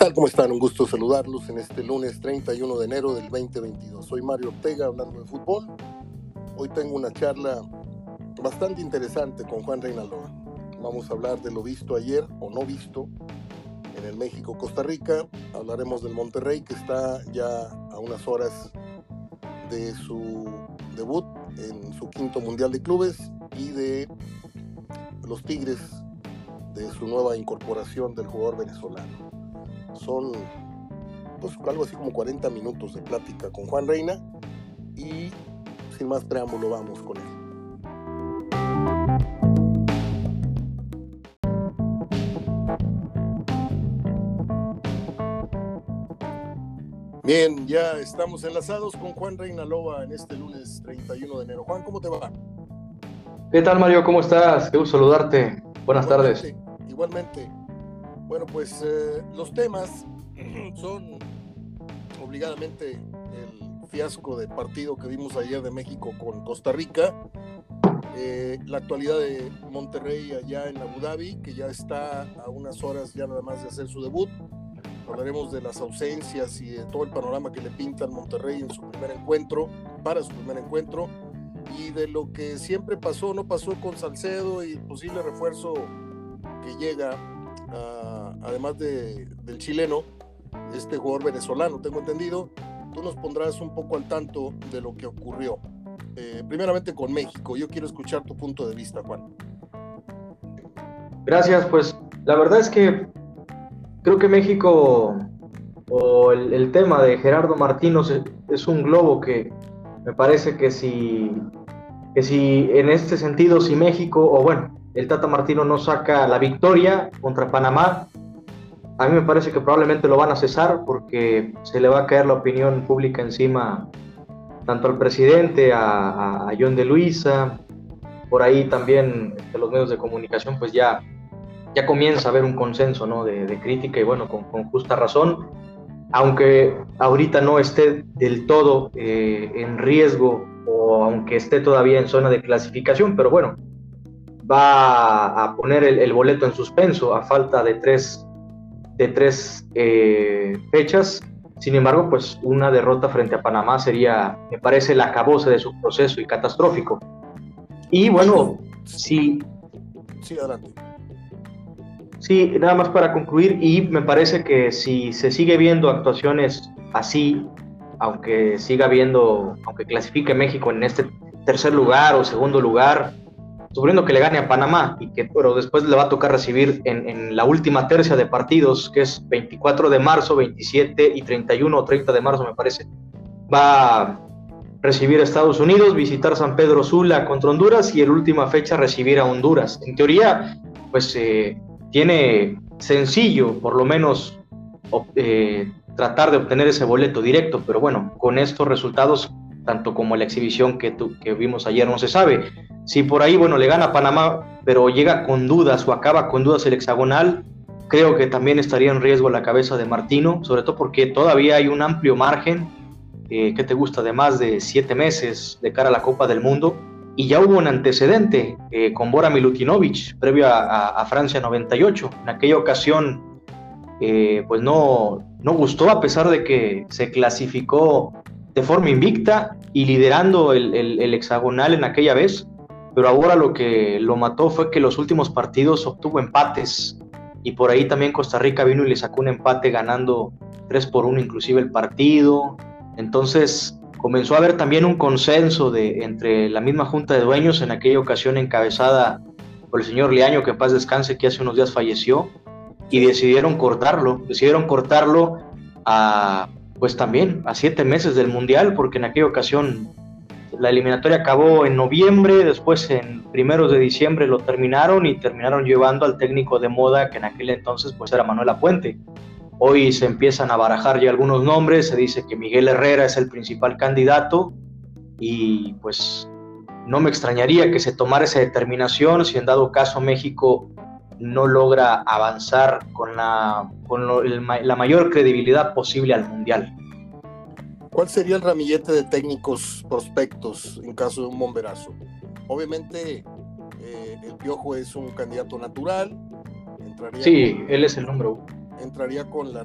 tal? ¿Cómo están? Un gusto saludarlos en este lunes 31 de enero del 2022. Soy Mario Ortega hablando de fútbol. Hoy tengo una charla bastante interesante con Juan Reinaldo. Vamos a hablar de lo visto ayer o no visto en el México-Costa Rica. Hablaremos del Monterrey que está ya a unas horas de su debut en su quinto Mundial de Clubes y de los Tigres de su nueva incorporación del jugador venezolano. Son pues algo así como 40 minutos de plática con Juan Reina y sin más preámbulo vamos con él. Bien, ya estamos enlazados con Juan Reina Loba en este lunes 31 de enero. Juan, ¿cómo te va? ¿Qué tal, Mario? ¿Cómo estás? Qué gusto saludarte. Buenas tardes. Igualmente. Bueno, pues eh, los temas son obligadamente el fiasco de partido que vimos ayer de México con Costa Rica, eh, la actualidad de Monterrey allá en Abu Dhabi, que ya está a unas horas ya nada más de hacer su debut, hablaremos de las ausencias y de todo el panorama que le pintan Monterrey en su primer encuentro, para su primer encuentro, y de lo que siempre pasó, no pasó con Salcedo y el posible refuerzo que llega, además de, del chileno, este jugador venezolano, tengo entendido. Tú nos pondrás un poco al tanto de lo que ocurrió. Eh, primeramente con México, yo quiero escuchar tu punto de vista, Juan. Gracias, pues la verdad es que creo que México o el, tema de Gerardo Martino es, un globo que me parece que si, que si en este sentido, si México, o bueno, el Tata Martino no saca la victoria contra Panamá, a mí me parece que probablemente lo van a cesar porque se le va a caer la opinión pública encima tanto al presidente, a, John de Luisa, por ahí también de los medios de comunicación, pues ya ya comienza a haber un consenso ¿no? de, crítica y bueno, con, justa razón, aunque ahorita no esté del todo eh, en riesgo o aunque esté todavía en zona de clasificación, pero bueno, va a poner el, boleto en suspenso a falta de tres, de tres eh, fechas. Sin embargo, pues una derrota frente a Panamá sería, me parece, la acabose de su proceso y catastrófico. Y bueno, sí. Sí, adelante. Sí, nada más para concluir, y me parece que si se sigue viendo actuaciones así, aunque siga viendo, aunque clasifique México en este tercer lugar o segundo lugar, suponiendo que le gane a Panamá y que pero después le va a tocar recibir en, la última tercia de partidos, que es 24 de marzo, 27 y 31 o 30 de marzo me parece, va a recibir a Estados Unidos, visitar San Pedro Sula contra Honduras y en última fecha recibir a Honduras. En teoría, pues eh, tiene sencillo, por lo menos, eh, tratar de obtener ese boleto directo, pero bueno, con estos resultados, tanto como la exhibición que, que vimos ayer, no se sabe. Si por ahí, bueno, le gana Panamá, pero llega con dudas o acaba con dudas el hexagonal, creo que también estaría en riesgo la cabeza de Martino, sobre todo porque todavía hay un amplio margen, eh, que te gusta, de más de siete meses de cara a la Copa del Mundo, y ya hubo un antecedente eh, con Bora Milutinovic previo a, Francia 98. En aquella ocasión, eh, pues no, no gustó a pesar de que se clasificó de forma invicta y liderando el, el, hexagonal en aquella vez, pero ahora lo que lo mató fue que los últimos partidos obtuvo empates y por ahí también Costa Rica vino y le sacó un empate ganando 3 por 1 inclusive el partido. Entonces, comenzó a haber también un consenso de, entre la misma junta de dueños, en aquella ocasión encabezada por el señor Liaño, que en paz descanse, que hace unos días falleció, y decidieron cortarlo, decidieron cortarlo a, pues también, a siete meses del Mundial, porque en aquella ocasión la eliminatoria acabó en noviembre, después en primeros de diciembre lo terminaron y terminaron llevando al técnico de moda, que en aquel entonces pues era Manuel Apuente. Hoy se empiezan a barajar ya algunos nombres, se dice que Miguel Herrera es el principal candidato y pues no me extrañaría que se tomara esa determinación si en dado caso México no logra avanzar con la, con la mayor credibilidad posible al Mundial. ¿Cuál sería el ramillete de técnicos prospectos en caso de un bomberazo? Obviamente eh, el Piojo es un candidato natural. sí, él es el número uno entraría con la,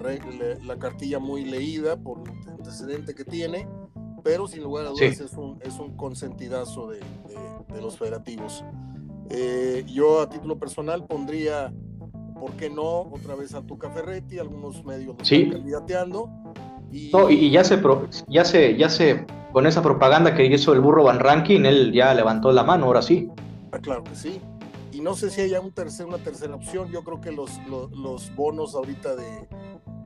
la, cartilla muy leída por el antecedente que tiene, pero sin lugar a dudas es, un, es un consentidazo de, de, los federativos. Eh, yo a título personal pondría, ¿por qué no? Otra vez a Tuca Ferretti, algunos medios lo están candidateando. Y... y ya se, ya se, ya se, con esa propaganda que hizo el burro Van Ranking, él ya levantó la mano, ahora sí. Ah, claro que sí y no sé si haya un tercer, una tercera opción. Yo creo que los, los, bonos ahorita de,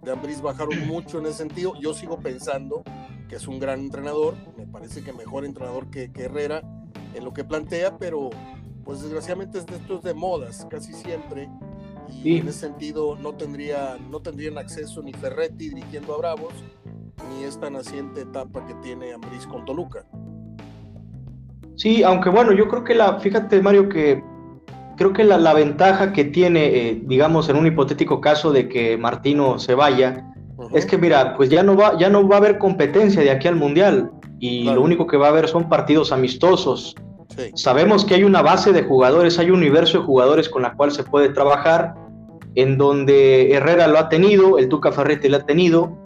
de Ambris bajaron mucho en ese sentido. Yo sigo pensando que es un gran entrenador, me parece que mejor entrenador que, Herrera en lo que plantea, pero pues desgraciadamente esto es de modas casi siempre. Y en ese sentido no, tendría, no tendrían acceso ni Ferretti dirigiendo a Bravos, ni esta naciente etapa que tiene Ambris con Toluca. Sí, aunque bueno, yo creo que la, fíjate Mario, que creo que la, ventaja que tiene, eh, digamos, en un hipotético caso de que Martino se vaya, es que mira, pues ya no va, ya no va a haber competencia de aquí al mundial y lo único que va a haber son partidos amistosos. Sabemos que hay una base de jugadores, hay un universo de jugadores con la cual se puede trabajar, en donde Herrera lo ha tenido, el Tuca Ferretti lo ha tenido,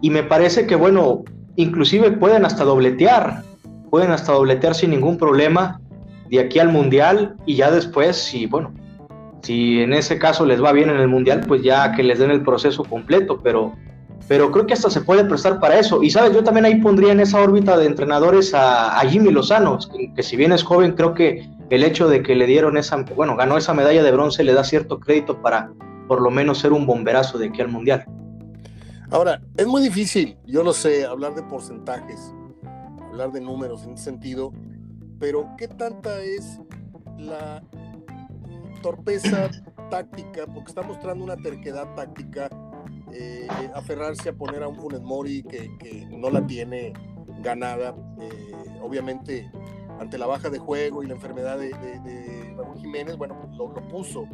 y me parece que bueno, inclusive pueden hasta dobletear, pueden hasta dobletear sin ningún problema de aquí al Mundial y ya después, si, bueno, si en ese caso les va bien en el Mundial, pues ya que les den el proceso completo, pero, pero creo que hasta se puede prestar para eso. Y sabes, yo también ahí pondría en esa órbita de entrenadores a, Jimmy Lozano, que, si bien es joven, creo que el hecho de que le dieron esa, bueno, ganó esa medalla de bronce le da cierto crédito para por lo menos ser un bomberazo de aquí al Mundial. Ahora, es muy difícil, yo lo sé, hablar de porcentajes, hablar de números en ese sentido, pero ¿qué tanta es la torpeza táctica? Porque está mostrando una terquedad táctica, eh, aferrarse a poner a un Funes Mori que, no la tiene ganada, eh, obviamente ante la baja de juego y la enfermedad de, Raúl Jiménez, bueno, lo, lo, puso,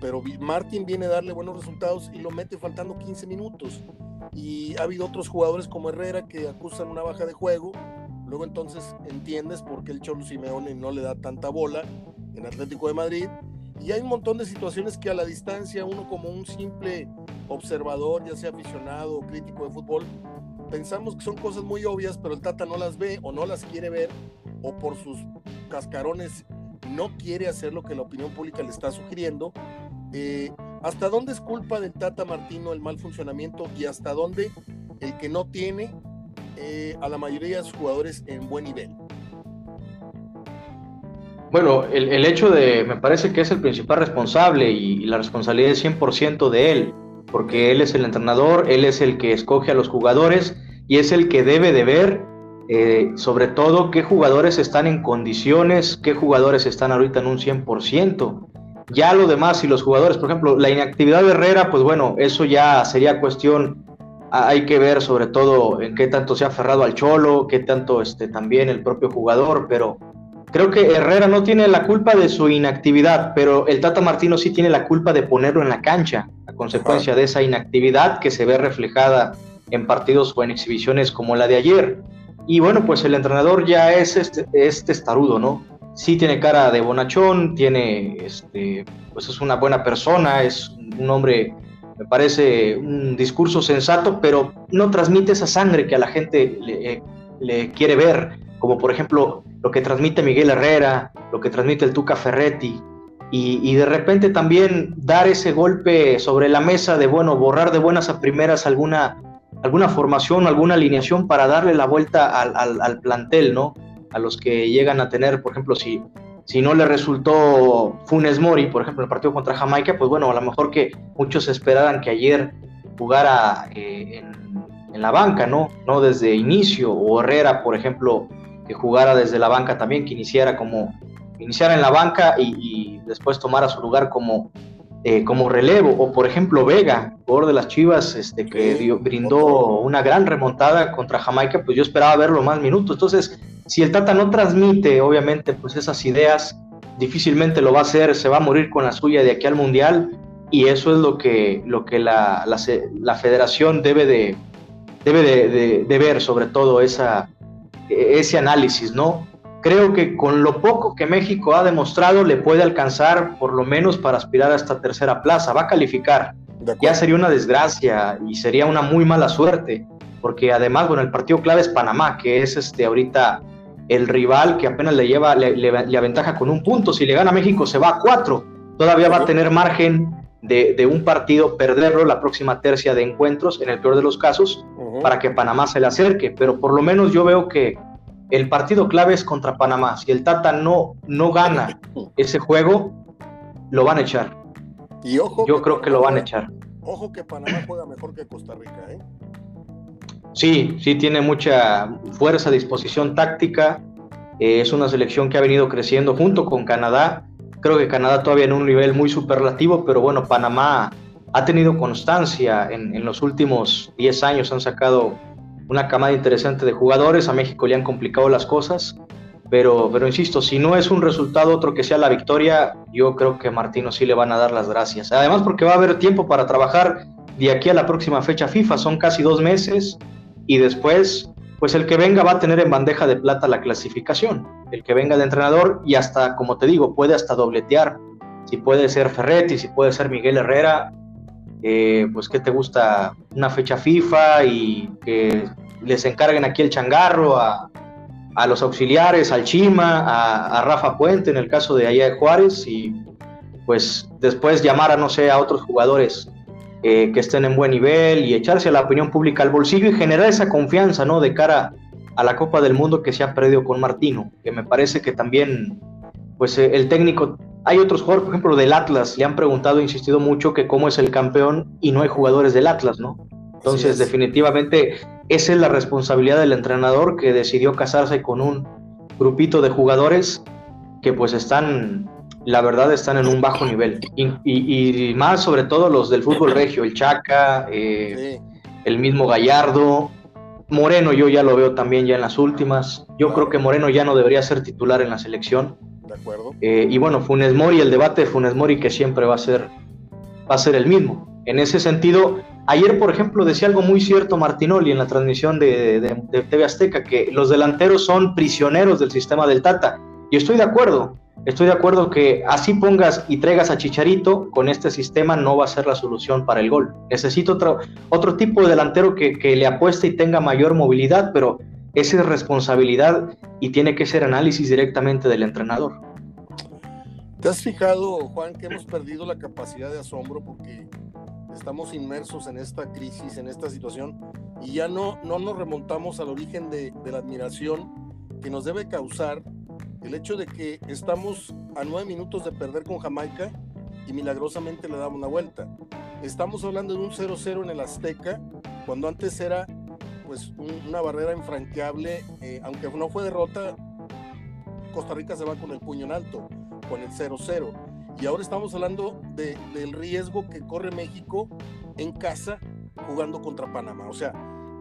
pero Martín viene a darle buenos resultados y lo mete faltando 15 minutos. Y ha habido otros jugadores como Herrera que acusan una baja de juego Luego entonces entiendes por qué el Cholo Simeone no le da tanta bola en Atlético de Madrid. Y hay un montón de situaciones que a la distancia uno como un simple observador, ya sea aficionado o crítico de fútbol, pensamos que son cosas muy obvias, pero el Tata no las ve o no las quiere ver o por sus cascarones no quiere hacer lo que la opinión pública le está sugiriendo. Eh, ¿Hasta dónde es culpa del Tata Martino el mal funcionamiento y hasta dónde el que no tiene eh, a la mayoría de sus jugadores en buen nivel? Bueno, el, hecho de, me parece que es el principal responsable y, la responsabilidad es 100% de él, porque él es el entrenador, él es el que escoge a los jugadores y es el que debe de ver eh, sobre todo qué jugadores están en condiciones, qué jugadores están ahorita en un 100%. Ya lo demás, si los jugadores, por ejemplo, la inactividad de Herrera, pues bueno, eso ya sería cuestión hay que ver sobre todo en qué tanto se ha aferrado al cholo, qué tanto este, también el propio jugador, pero creo que Herrera no tiene la culpa de su inactividad, pero el Tata Martino sí tiene la culpa de ponerlo en la cancha, a consecuencia de esa inactividad que se ve reflejada en partidos o en exhibiciones como la de ayer. Y bueno, pues el entrenador ya es este, este testarudo, ¿no? Sí tiene cara de bonachón, tiene, este, pues es una buena persona, es un hombre me parece un discurso sensato, pero no transmite esa sangre que a la gente le, quiere ver, como por ejemplo lo que transmite Miguel Herrera, lo que transmite el Tuca Ferretti, y, de repente también dar ese golpe sobre la mesa de, bueno, borrar de buenas a primeras alguna, alguna formación, alguna alineación para darle la vuelta al, al plantel, ¿no? A los que llegan a tener, por ejemplo, si si no le resultó Funes Mori, por ejemplo, en el partido contra Jamaica, pues bueno, a lo mejor que muchos esperaran que ayer jugara eh, en, la banca, ¿no? No desde inicio, o Herrera, por ejemplo, que jugara desde la banca también, que iniciara como iniciara en la banca y, después tomara su lugar como, eh, como relevo, o por ejemplo Vega, jugador de las Chivas, este, que brindó una gran remontada contra Jamaica, pues yo esperaba verlo más minutos. Entonces, si el Tata no transmite, obviamente, pues esas ideas, difícilmente lo va a hacer, se va a morir con la suya de aquí al Mundial, y eso es lo que, lo que la, la, federación debe de, debe de, ver, sobre todo esa, ese análisis, ¿no? Creo que con lo poco que México ha demostrado le puede alcanzar por lo menos para aspirar a esta tercera plaza. Va a calificar, ya sería una desgracia y sería una muy mala suerte, porque además, bueno, el partido clave es Panamá, que es este ahorita el rival que apenas le lleva, le, le, aventaja con un punto. Si le gana México, se va a cuatro. Todavía va a tener margen de, un partido perderlo la próxima tercia de encuentros, en el peor de los casos, para que Panamá se le acerque. Pero por lo menos yo veo que el partido clave es contra Panamá. Si el Tata no, no gana ese juego, lo van a echar. Y ojo yo creo que lo van a echar. Ojo que Panamá juega mejor que Costa Rica, ¿eh? Sí, sí, tiene mucha fuerza, disposición táctica. Eh, es una selección que ha venido creciendo junto con Canadá. Creo que Canadá todavía en un nivel muy superlativo, pero bueno, Panamá ha tenido constancia en, en los últimos 10 años. Han sacado una camada interesante de jugadores. A México le han complicado las cosas. Pero, pero insisto, si no es un resultado otro que sea la victoria, yo creo que a Martino sí le van a dar las gracias. Además, porque va a haber tiempo para trabajar de aquí a la próxima fecha FIFA. Son casi dos meses y después, pues el que venga va a tener en bandeja de plata la clasificación. El que venga de entrenador y hasta, como te digo, puede hasta dobletear. Si puede ser Ferretti, si puede ser Miguel Herrera, eh, pues que te gusta una fecha FIFA y que les encarguen aquí el changarro a, a los auxiliares, al Chima, a, Rafa Puente en el caso de allá de Juárez y pues después llamar a no sé a otros jugadores eh, que estén en buen nivel y echarse a la opinión pública al bolsillo y generar esa confianza, ¿no? De cara a la Copa del Mundo que se ha perdido con Martino, que me parece que también, pues eh, el técnico, hay otros jugadores, por ejemplo, del Atlas, le han preguntado, insistido mucho que cómo es el campeón y no hay jugadores del Atlas, ¿no? Entonces, definitivamente, esa es la responsabilidad del entrenador que decidió casarse con un grupito de jugadores que pues están la verdad están en un bajo nivel. Y, más sobre todo los del fútbol regio, el Chaca, eh, el mismo Gallardo. Moreno yo ya lo veo también ya en las últimas. Yo creo que Moreno ya no debería ser titular en la selección. De acuerdo. Eh, y bueno, Funes Mori, el debate de Funes Mori que siempre va a ser, va a ser el mismo. En ese sentido, ayer por ejemplo decía algo muy cierto Martinoli en la transmisión de, de TV Azteca, que los delanteros son prisioneros del sistema del Tata. Y estoy de acuerdo. Estoy de acuerdo que así pongas y traigas a Chicharito, con este sistema no va a ser la solución para el gol. Necesito otro, otro tipo de delantero que, le apueste y tenga mayor movilidad, pero esa es responsabilidad y tiene que ser análisis directamente del entrenador. ¿Te has fijado, Juan, que hemos perdido la capacidad de asombro porque estamos inmersos en esta crisis, en esta situación, y ya no, no nos remontamos al origen de, de la admiración que nos debe causar el hecho de que estamos a nueve minutos de perder con Jamaica y milagrosamente le damos una vuelta. Estamos hablando de un 0-0 en el Azteca, cuando antes era pues una barrera infranqueable, eh, aunque no fue derrota, Costa Rica se va con el puño en alto, con el 0-0. Y ahora estamos hablando del riesgo que corre México en casa jugando contra Panamá. O sea,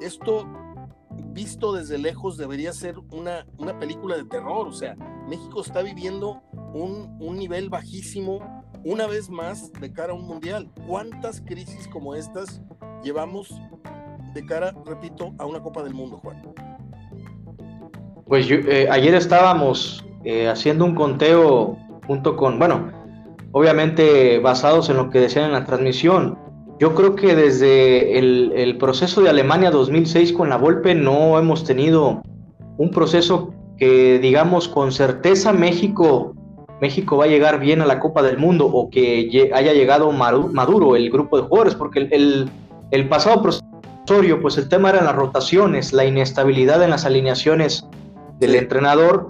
esto visto desde lejos debería ser una, una película de terror. O sea, México está viviendo un, un, nivel bajísimo una vez más de cara a un mundial. ¿Cuántas crisis como estas llevamos de cara, repito, a una Copa del Mundo, Juan? Pues eh, ayer estábamos eh, haciendo un conteo junto con, bueno, obviamente basados en lo que decían en la transmisión, yo creo que desde el, proceso de Alemania 2006 con la Volpe no hemos tenido un proceso que digamos con certeza México México va a llegar bien a la Copa del Mundo o que haya llegado maduro el grupo de jugadores, porque el, el, pasado proceso, pues el tema eran las rotaciones, la inestabilidad en las alineaciones del entrenador,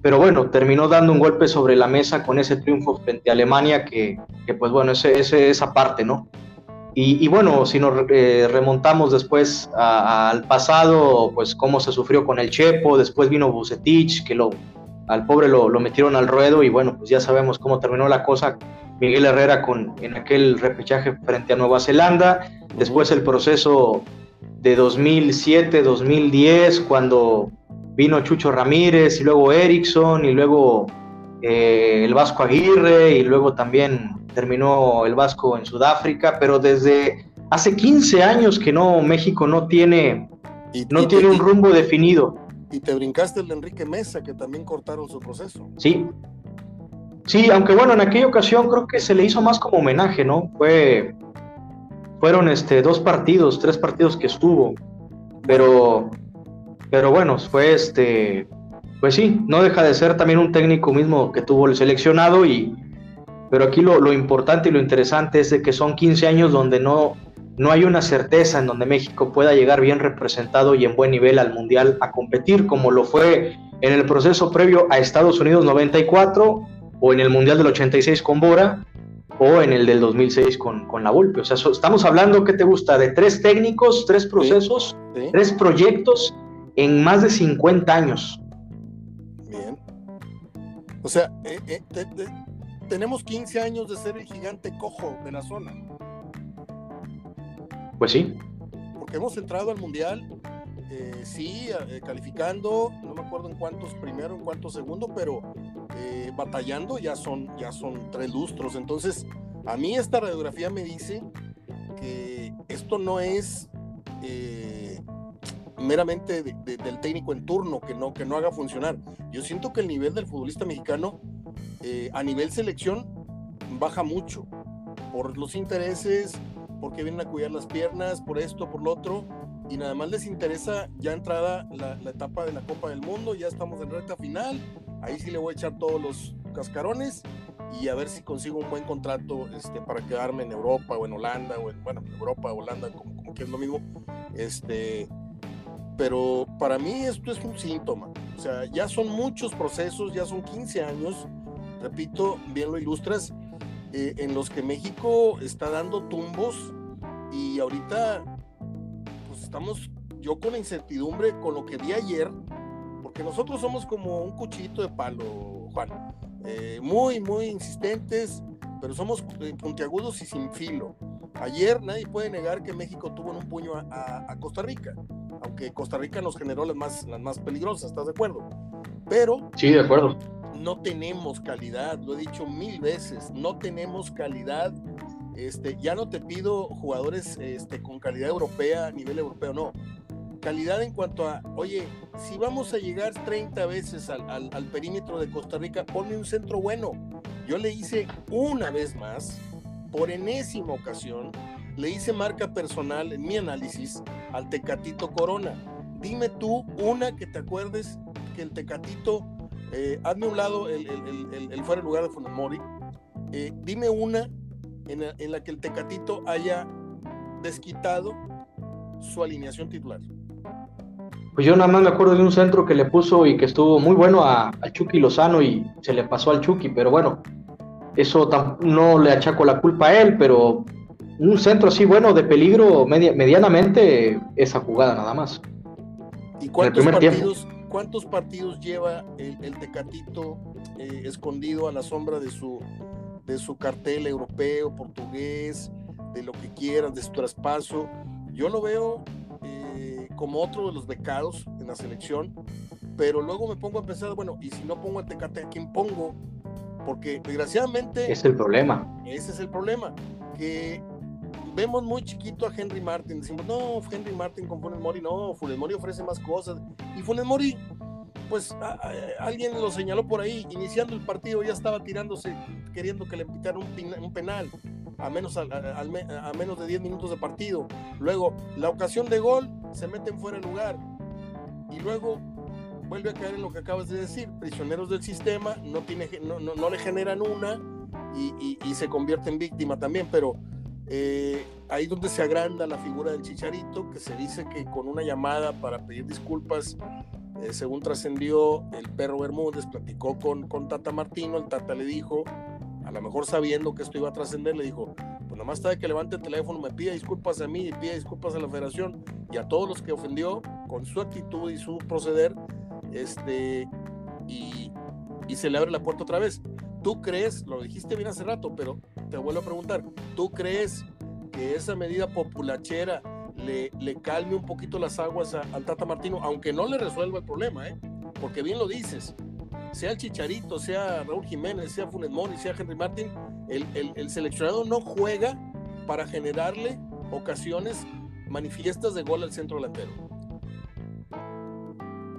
pero bueno, terminó dando un golpe sobre la mesa con ese triunfo frente a Alemania que, que pues bueno, ese, ese, esa parte, ¿no? Y, bueno, si nos eh, remontamos después al pasado, pues cómo se sufrió con el Chepo, después vino Bucetich, que lo, al pobre lo, lo, metieron al ruedo y bueno, pues ya sabemos cómo terminó la cosa. Miguel Herrera con, en aquel repechaje frente a Nueva Zelanda, después el proceso de 2007, 2010, cuando vino Chucho Ramírez y luego Erickson y luego eh, el Vasco Aguirre y luego también terminó el Vasco en Sudáfrica, pero desde hace 15 años que no México no tiene no tiene un rumbo definido. Y te brincaste el de Enrique Mesa, que también cortaron su proceso. Sí. Sí, aunque bueno, en aquella ocasión creo que se le hizo más como homenaje, ¿no? Fue fueron este, dos partidos, tres partidos que estuvo, pero, pero bueno, fue este, pues sí, no deja de ser también un técnico mismo que tuvo el seleccionado y, pero aquí lo, lo importante y lo interesante es de que son 15 años donde no, no hay una certeza en donde México pueda llegar bien representado y en buen nivel al Mundial a competir, como lo fue en el proceso previo a Estados Unidos 94 o en el Mundial del 86 con Bora o en el del 2006 con, con la Volpe. O sea, estamos hablando, ¿qué te gusta? De tres técnicos, tres procesos, tres proyectos en más de 50 años. Bien. O sea, eh, eh, tenemos 15 años de ser el gigante cojo de la zona. Pues sí. Porque hemos entrado al Mundial, eh, sí, eh, calificando, no me acuerdo en cuántos primero, en cuántos segundo, pero eh, batallando ya son, ya son tres lustros. Entonces, a mí esta radiografía me dice que esto no es meramente del técnico en turno que no, que no haga funcionar. Yo siento que el nivel del futbolista mexicano a nivel selección baja mucho por los intereses, porque vienen a cuidar las piernas, por esto, por lo otro, y nada más les interesa ya entrada la, etapa de la Copa del Mundo, ya estamos en recta final, ahí sí le voy a echar todos los cascarones y a ver si consigo un buen contrato este, para quedarme en Europa o en Holanda, o en, bueno, Europa, Holanda, como, como que es lo mismo, este, pero para mí esto es un síntoma, o sea, ya son muchos procesos, ya son 15 años, repito, bien lo ilustras, eh, en los que México está dando tumbos y ahorita pues estamos yo con incertidumbre con lo que vi ayer, porque nosotros somos como un cuchito de palo, Juan, eh, muy, muy insistentes, pero somos eh, puntiagudos y sin filo. Ayer nadie puede negar que México tuvo en un puño a, a, Costa Rica, aunque Costa Rica nos generó las más, las más peligrosas, ¿estás de acuerdo? Pero... Sí, de acuerdo no tenemos calidad, lo he dicho mil veces, no tenemos calidad. Este, ya no te pido jugadores este, con calidad europea, a nivel europeo, no. Calidad en cuanto a, oye, si vamos a llegar 30 veces al, al perímetro de Costa Rica, ponme un centro bueno. Yo le hice una vez más, por enésima ocasión, le hice marca personal en mi análisis al Tecatito Corona. Dime tú una que te acuerdes que el Tecatito eh, hazme un lado el, el, fuera de lugar de Funemori. Eh, dime una en la, que el Tecatito haya desquitado su alineación titular. Pues yo nada más me acuerdo de un centro que le puso y que estuvo muy bueno a, Chucky Lozano y se le pasó al Chucky, pero bueno, eso no le achaco la culpa a él, pero un centro así bueno de peligro medianamente esa jugada nada más. ¿Y cuántos partidos, ¿Cuántos partidos lleva el, Tecatito eh, escondido a la sombra de su, de su cartel europeo, portugués, de lo que quieras, de su traspaso? Yo lo veo eh, como otro de los becados en la selección, pero luego me pongo a pensar, bueno, ¿y si no pongo al Tecate, a quién pongo? Porque desgraciadamente... Es el problema. Ese es el problema, que vemos muy chiquito a Henry Martin, decimos, no, Henry Martin con Funes Mori, no, Funes Mori ofrece más cosas. Y Funes Mori, pues alguien lo señaló por ahí, iniciando el partido ya estaba tirándose, queriendo que le pitaran un, penal, a menos, a, menos de 10 minutos de partido. Luego, la ocasión de gol, se meten fuera de lugar. Y luego vuelve a caer en lo que acabas de decir, prisioneros del sistema, no, tiene, no, no, le generan una y, y se convierte en víctima también, pero eh, ahí donde se agranda la figura del Chicharito, que se dice que con una llamada para pedir disculpas, eh, según trascendió, el perro Bermúdez platicó con, con Tata Martino, el Tata le dijo, a lo mejor sabiendo que esto iba a trascender, le dijo, pues nomás está de que levante el teléfono, me pida disculpas a mí y pida disculpas a la federación y a todos los que ofendió con su actitud y su proceder, este, y, y se le abre la puerta otra vez. ¿Tú crees, lo dijiste bien hace rato, pero te vuelvo a preguntar, ¿tú crees que esa medida populachera le, le calme un poquito las aguas al Tata Martino, aunque no le resuelva el problema, ¿eh? porque bien lo dices, sea el Chicharito, sea Raúl Jiménez, sea Funes Mori, sea Henry Martin, el, el, seleccionado no juega para generarle ocasiones manifiestas de gol al centro delantero.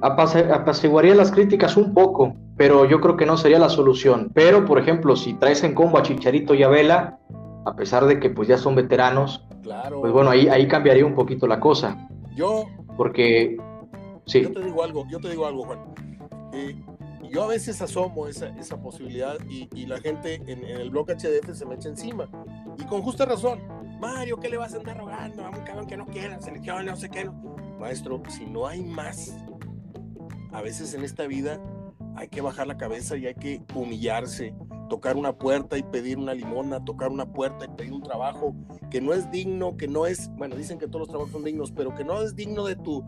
Apaciguaría las críticas un poco, pero yo creo que no sería la solución. Pero, por ejemplo, si traes en combo a Chicharito y a Vela, a pesar de que pues ya son veteranos, claro. pues bueno, ahí, ahí cambiaría un poquito la cosa. Yo, porque, sí. Yo te digo algo, yo te digo algo, Juan. Eh, yo a veces asomo esa, esa posibilidad y, y la gente en, en, el blog HDF se me echa encima. Y con justa razón. Mario, ¿qué le vas a andar rogando a un cabrón que no quiera selección, no sé qué? No. Maestro, si no hay más, a veces en esta vida hay que bajar la cabeza y hay que humillarse, tocar una puerta y pedir una limona, tocar una puerta y pedir un trabajo que no es digno, que no es, bueno, dicen que todos los trabajos son dignos, pero que no es digno de tu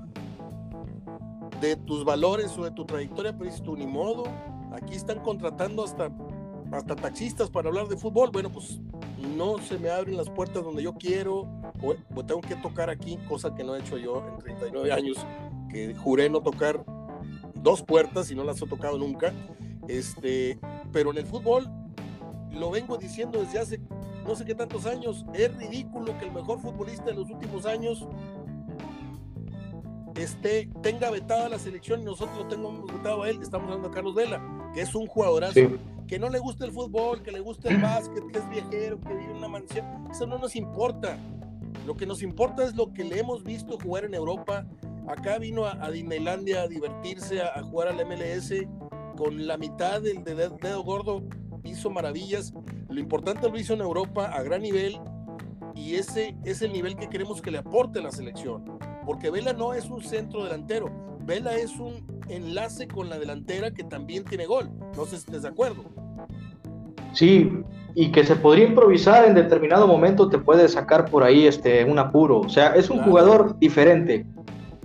de tus valores o de tu trayectoria, pero dices tú, ni modo, aquí están contratando hasta, hasta taxistas para hablar de fútbol, bueno, pues no se me abren las puertas donde yo quiero, o, tengo que tocar aquí, cosa que no he hecho yo en 39 años, que juré no tocar dos puertas y no las he tocado nunca, este, pero en el fútbol lo vengo diciendo desde hace no sé qué tantos años, es ridículo que el mejor futbolista de los últimos años esté, tenga vetada la selección y nosotros lo tengamos vetado a él, estamos hablando a Carlos Vela, que es un jugadorazo, que no le gusta el fútbol, que le gusta el básquet, que es viajero, que vive en una mansión, eso no nos importa. Lo que nos importa es lo que le hemos visto jugar en Europa. Acá vino a, Disneylandia a divertirse, a, jugar al MLS con la mitad del dedo gordo, hizo maravillas. Lo importante lo hizo en Europa a gran nivel y ese es el nivel que queremos que le aporte la selección porque Vela no es un centro delantero, Vela es un enlace con la delantera que también tiene gol. No sé si estás de acuerdo. Sí, y que se podría improvisar en determinado momento, te puede sacar por ahí este, un apuro. O sea, es un jugador diferente.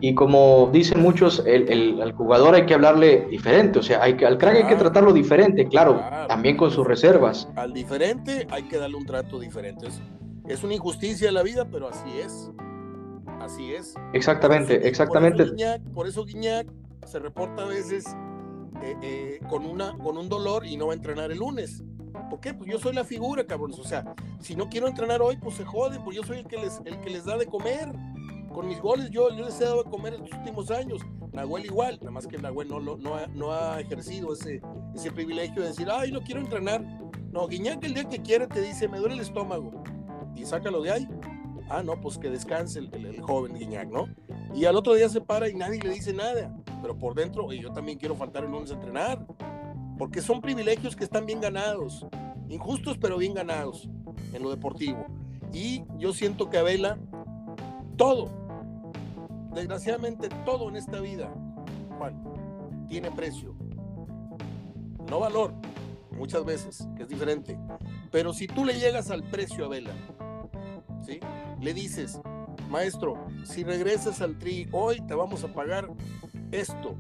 Y como dicen muchos, el, jugador hay que hablarle diferente. O sea, hay que, al crack hay que tratarlo diferente, claro, también con sus reservas. Al diferente hay que darle un trato diferente. Es, es una injusticia en la vida, pero así es. Así es. Exactamente, exactamente. Por eso, Guiñac, se reporta a veces eh, eh, con, una, con un dolor y no va a entrenar el lunes. ¿Por qué? Pues yo soy la figura, cabrones. O sea, si no quiero entrenar hoy, pues se joden, pues yo soy el que les, el que les da de comer. Con mis goles yo, yo les he dado de comer en los últimos años. Nahuel igual, nada más que Nahuel no, no, ha, no ha ejercido ese, ese privilegio de decir, ay, no quiero entrenar. No, Guiñac el día que quiere te dice, me duele el estómago. Y sácalo de ahí ah, no, pues que descanse el, joven Guiñac, ¿no? Y al otro día se para y nadie le dice nada, pero por dentro, y yo también quiero faltar el lunes a entrenar, porque son privilegios que están bien ganados, injustos pero bien ganados en lo deportivo. Y yo siento que Abela, todo, desgraciadamente todo en esta vida, Juan, tiene precio, no valor, muchas veces, que es diferente. Pero si tú le llegas al precio a Vela, ¿sí? le dices, maestro, si regresas al tri hoy te vamos a pagar esto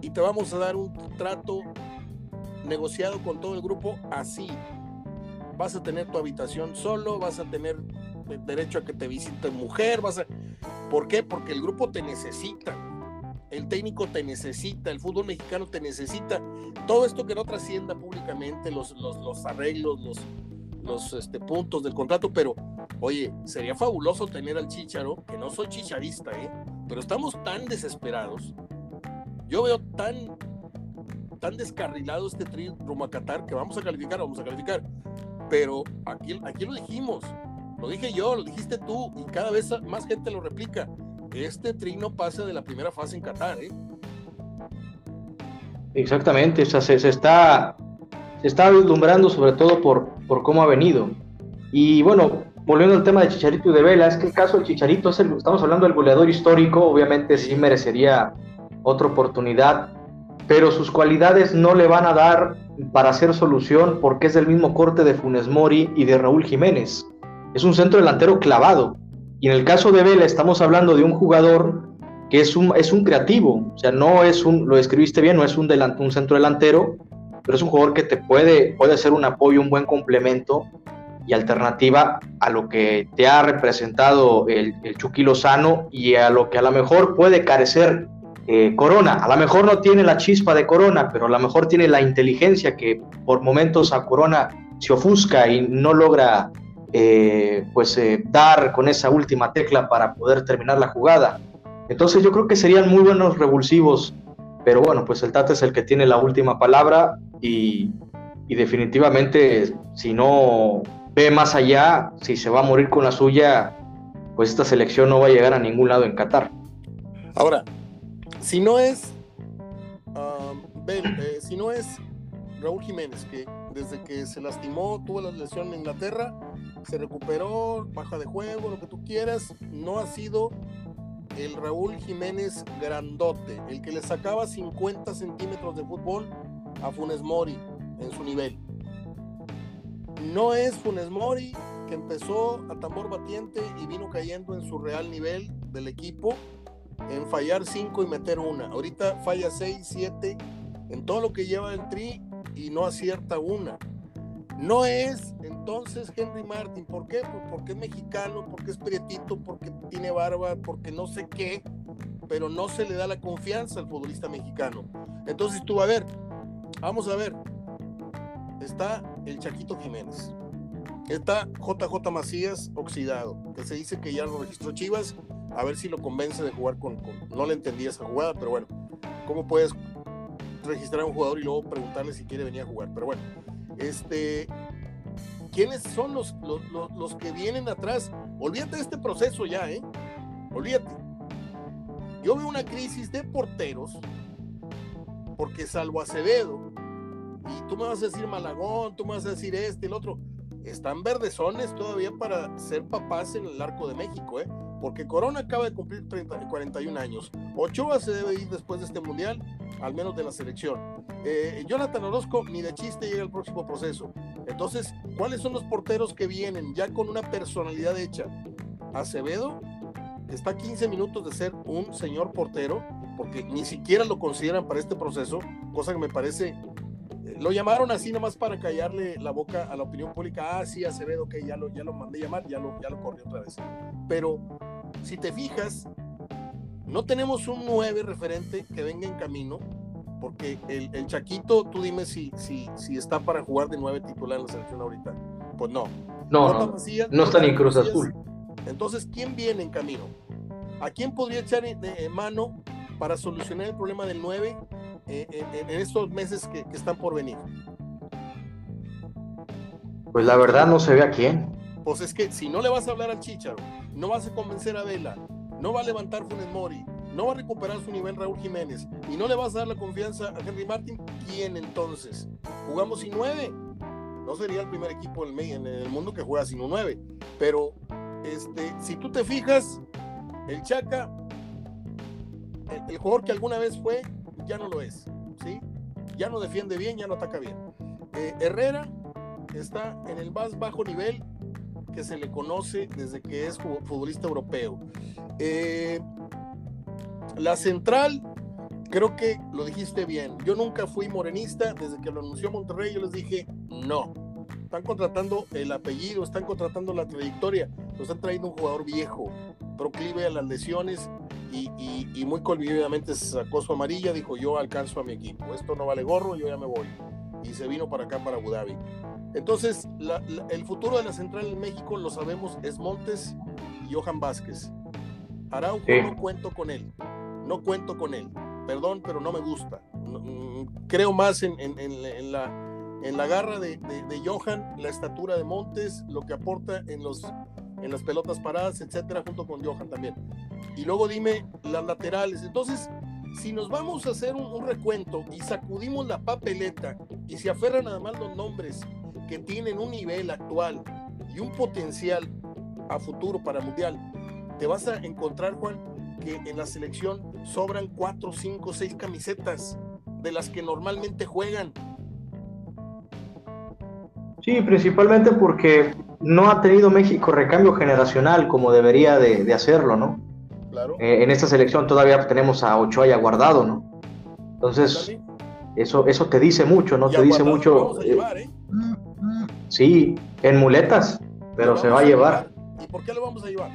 y te vamos a dar un trato negociado con todo el grupo así. Vas a tener tu habitación solo, vas a tener derecho a que te visite mujer, vas a... ¿Por qué? Porque el grupo te necesita, el técnico te necesita, el fútbol mexicano te necesita. Todo esto que no trascienda públicamente, los, los, los arreglos, los, los este, puntos del contrato, pero oye, sería fabuloso tener al Chicharo, que no soy chicharista, ¿eh? pero estamos tan desesperados. Yo veo tan, tan descarrilado este tri rumbo a Qatar que vamos a calificar, vamos a calificar. Pero aquí, aquí lo dijimos, lo dije yo, lo dijiste tú, y cada vez más gente lo replica. Este tri no pasa de la primera fase en Qatar, ¿eh? Exactamente, o sea, se, está se está sobre todo por, por cómo ha venido. Y bueno, volviendo al tema de Chicharito y de Vela, es que el caso del Chicharito, es estamos hablando del goleador histórico, obviamente sí merecería otra oportunidad, pero sus cualidades no le van a dar para hacer solución porque es del mismo corte de Funes Mori y de Raúl Jiménez. Es un centro delantero clavado. Y en el caso de Vela estamos hablando de un jugador que es un, es un creativo, o sea, no es un, lo escribiste bien, no es un, un centro delantero, pero es un jugador que te puede, puede ser un apoyo, un buen complemento y alternativa a lo que te ha representado el, el Chucky y a lo que a lo mejor puede carecer eh, Corona. A lo mejor no tiene la chispa de Corona, pero a lo mejor tiene la inteligencia que por momentos a Corona se ofusca y no logra eh, pues eh, dar con esa última tecla para poder terminar la jugada. Entonces yo creo que serían muy buenos revulsivos pero bueno, pues el Tata es el que tiene la última palabra y, definitivamente si no ve más allá, si se va a morir con la suya, pues esta selección no va a llegar a ningún lado en Qatar. Ahora, si no es, um, eh, si no es Raúl Jiménez, que desde que se lastimó, tuvo la lesión en Inglaterra, se recuperó, baja de juego, lo que tú quieras, no ha sido el Raúl Jiménez grandote, el que le sacaba 50 centímetros de fútbol a Funes Mori en su nivel. No es Funes Mori que empezó a tambor batiente y vino cayendo en su real nivel del equipo en fallar 5 y meter una. Ahorita falla 6, 7 en todo lo que lleva el tri y no acierta una. No es entonces Henry Martin. ¿Por qué? Pues porque es mexicano, porque es prietito, porque tiene barba, porque no sé qué, pero no se le da la confianza al futbolista mexicano. Entonces tú, a ver, vamos a ver. Está el Chaquito Jiménez. Está JJ Macías oxidado, que se dice que ya lo registró Chivas. A ver si lo convence de jugar con, con... No le entendí esa jugada, pero bueno, ¿cómo puedes registrar a un jugador y luego preguntarle si quiere venir a jugar? Pero bueno, este, ¿quiénes son los, los, que vienen atrás? Olvídate de este proceso ya, ¿eh? Olvídate. Yo veo una crisis de porteros, porque salvo Acevedo, y tú me vas a decir Malagón, tú me vas a decir este, el otro, están verdezones todavía para ser papás en el arco de México, ¿eh? porque Corona acaba de cumplir 30, 41 años. Ochoa se debe ir después de este mundial, al menos de la selección. Eh, Jonathan Orozco ni de chiste llega al próximo proceso. Entonces, ¿cuáles son los porteros que vienen ya con una personalidad hecha? Acevedo, está a 15 minutos de ser un señor portero, porque ni siquiera lo consideran para este proceso, cosa que me parece lo llamaron así nomás para callarle la boca a la opinión pública. Ah, sí, Acevedo, que ya lo, ya lo mandé llamar, ya lo, ya lo corrió otra vez. Pero si te fijas, no tenemos un 9 referente que venga en camino, porque el, el Chaquito, tú dime si, si, si está para jugar de 9 titular en la selección ahorita. Pues no. No, no, no está ni Cruz Azul. Entonces, ¿quién viene en camino? ¿A quién podría echar en mano para solucionar el problema del 9 en, estos meses que, están por venir? Pues la verdad no se ve a quién. Pues es que si no le vas a hablar al Chicharo, no vas a convencer a Vela, no va a levantar Funes Mori, no va a recuperar su nivel Raúl Jiménez y no le vas a dar la confianza a Henry Martin, ¿quién entonces? ¿Jugamos sin nueve? No sería el primer equipo en el mundo que juega sin un nueve, pero este, si tú te fijas, el Chaca, el jugador que alguna vez fue, ya no lo es, ¿sí? Ya no defiende bien, ya no ataca bien. Eh, Herrera está en el más bajo nivel que se le conoce desde que es futbolista europeo. Eh, la central, creo que lo dijiste bien. Yo nunca fui morenista, desde que lo anunció Monterrey yo les dije, no. Están contratando el apellido, están contratando la trayectoria, nos están trayendo un jugador viejo, proclive a las lesiones y, muy colmilludamente sacó su amarilla, dijo yo alcanzo a mi equipo, esto no vale gorro, yo ya me voy. Y se vino para acá, para Abu Dhabi. Entonces, el futuro de la central en México, lo sabemos, es Montes y Johan Vázquez. Araujo no cuento con él, no cuento con él. Perdón, pero no me gusta. Mm, creo más en, la, en la garra de, de Johan, la estatura de Montes, lo que aporta en los en las pelotas paradas, etcétera, junto con Johan también. Y luego dime las laterales. Entonces, si nos vamos a hacer un, recuento y sacudimos la papeleta y se aferran nada más los nombres que tienen un nivel actual y un potencial a futuro para mundial, te vas a encontrar, Juan, que en la selección sobran cuatro, cinco, seis camisetas de las que normalmente juegan. Sí, principalmente porque no ha tenido México recambio generacional como debería de, hacerlo, ¿no? Claro. Eh, en esta selección todavía tenemos a Ochoa ya guardado, ¿no? Entonces, eso, eso te dice mucho, ¿no? te dice mucho. Sí, en muletas, pero se va a llevar. ¿Y por qué lo vamos a llevar?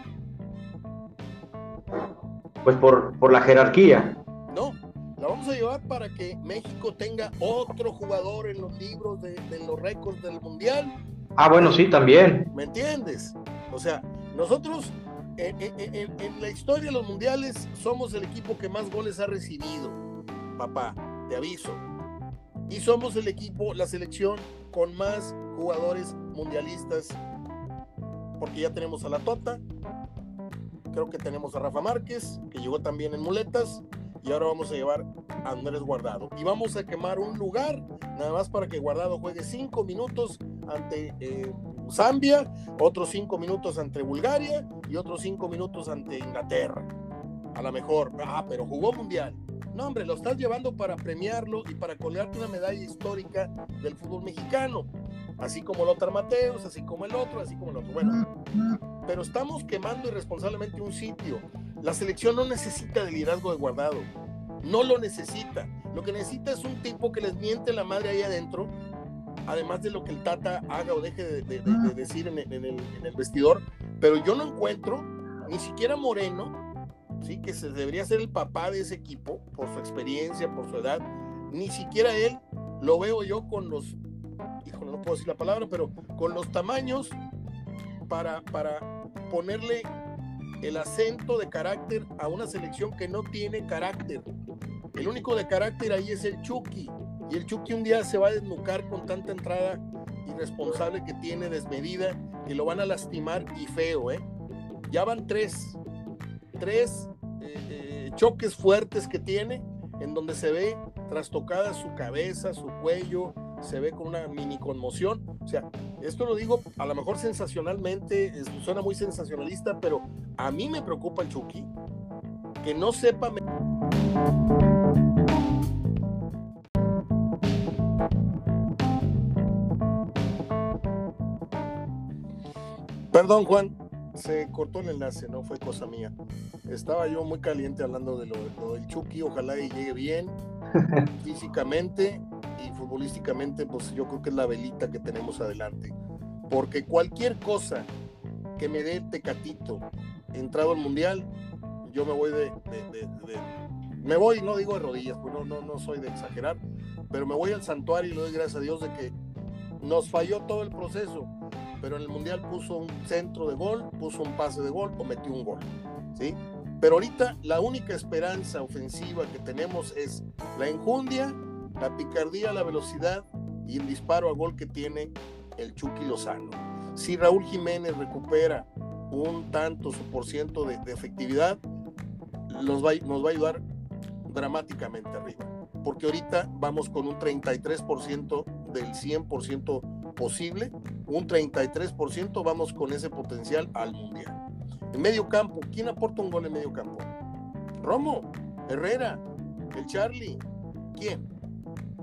Pues por, por la jerarquía. No, la vamos a llevar para que México tenga otro jugador en los libros de, de los récords del Mundial Ah, bueno, sí, también. ¿Me entiendes? O sea, nosotros en, la historia de los mundiales somos el equipo que más goles ha recibido, papá, te aviso. Y somos el equipo, la selección con más jugadores mundialistas, porque ya tenemos a la Tota, creo que tenemos a Rafa Márquez, que llegó también en muletas, y ahora vamos a llevar a Andrés Guardado. Y vamos a quemar un lugar, nada más para que Guardado juegue cinco minutos ante eh, Zambia, otros cinco minutos ante Bulgaria y otros cinco minutos ante Inglaterra. A lo mejor, ah, pero jugó mundial. No, hombre, lo estás llevando para premiarlo y para colgarte una medalla histórica del fútbol mexicano. Así como Lothar Mateos, así como el otro, así como el otro. Bueno, pero estamos quemando irresponsablemente un sitio. La selección no necesita de liderazgo de guardado. No lo necesita. Lo que necesita es un tipo que les miente la madre ahí adentro, además de lo que el Tata haga o deje de, decir en el, en el vestidor. Pero yo no encuentro ni siquiera Moreno ¿sí? que se debería ser el papá de ese equipo por su experiencia, por su edad. Ni siquiera él lo veo yo con los, híjole, no puedo decir la palabra, pero con los tamaños para, para ponerle el acento de carácter a una selección que no tiene carácter. El único de carácter ahí es el Chucky. Y el Chucky un día se va a desnucar con tanta entrada irresponsable que tiene, desmedida, que lo van a lastimar y feo, ¿eh? Ya van tres tres eh, eh, choques fuertes que tiene, en donde se ve trastocada su cabeza, su cuello, se ve con una mini conmoción. O sea, esto lo digo a lo mejor sensacionalmente, suena muy sensacionalista, pero a mí me preocupa el Chucky, que no sepa... Perdón, Juan, se cortó el enlace, no fue cosa mía. Estaba yo muy caliente hablando de lo, del Chucky, ojalá y llegue bien físicamente y futbolísticamente, pues yo creo que es la velita que tenemos adelante. Porque cualquier cosa que me dé Tecatito entrado al mundial, yo me voy de, me voy, no digo de rodillas, pues no, no, no soy de exagerar, pero me voy al santuario y le doy gracias a Dios de que nos falló todo el proceso pero en el Mundial puso un centro de gol, puso un pase de gol o metió un gol. ¿sí? Pero ahorita la única esperanza ofensiva que tenemos es la enjundia, la picardía, la velocidad y el disparo a gol que tiene el Chucky Lozano. Si Raúl Jiménez recupera un tanto su por ciento de, efectividad, nos va, nos va a ayudar dramáticamente arriba. Porque ahorita vamos con un 33% del 100% posible, un 33% vamos con ese potencial al mundial. En medio campo, ¿quién aporta un gol en medio campo? Romo, Herrera, el Charlie, ¿quién?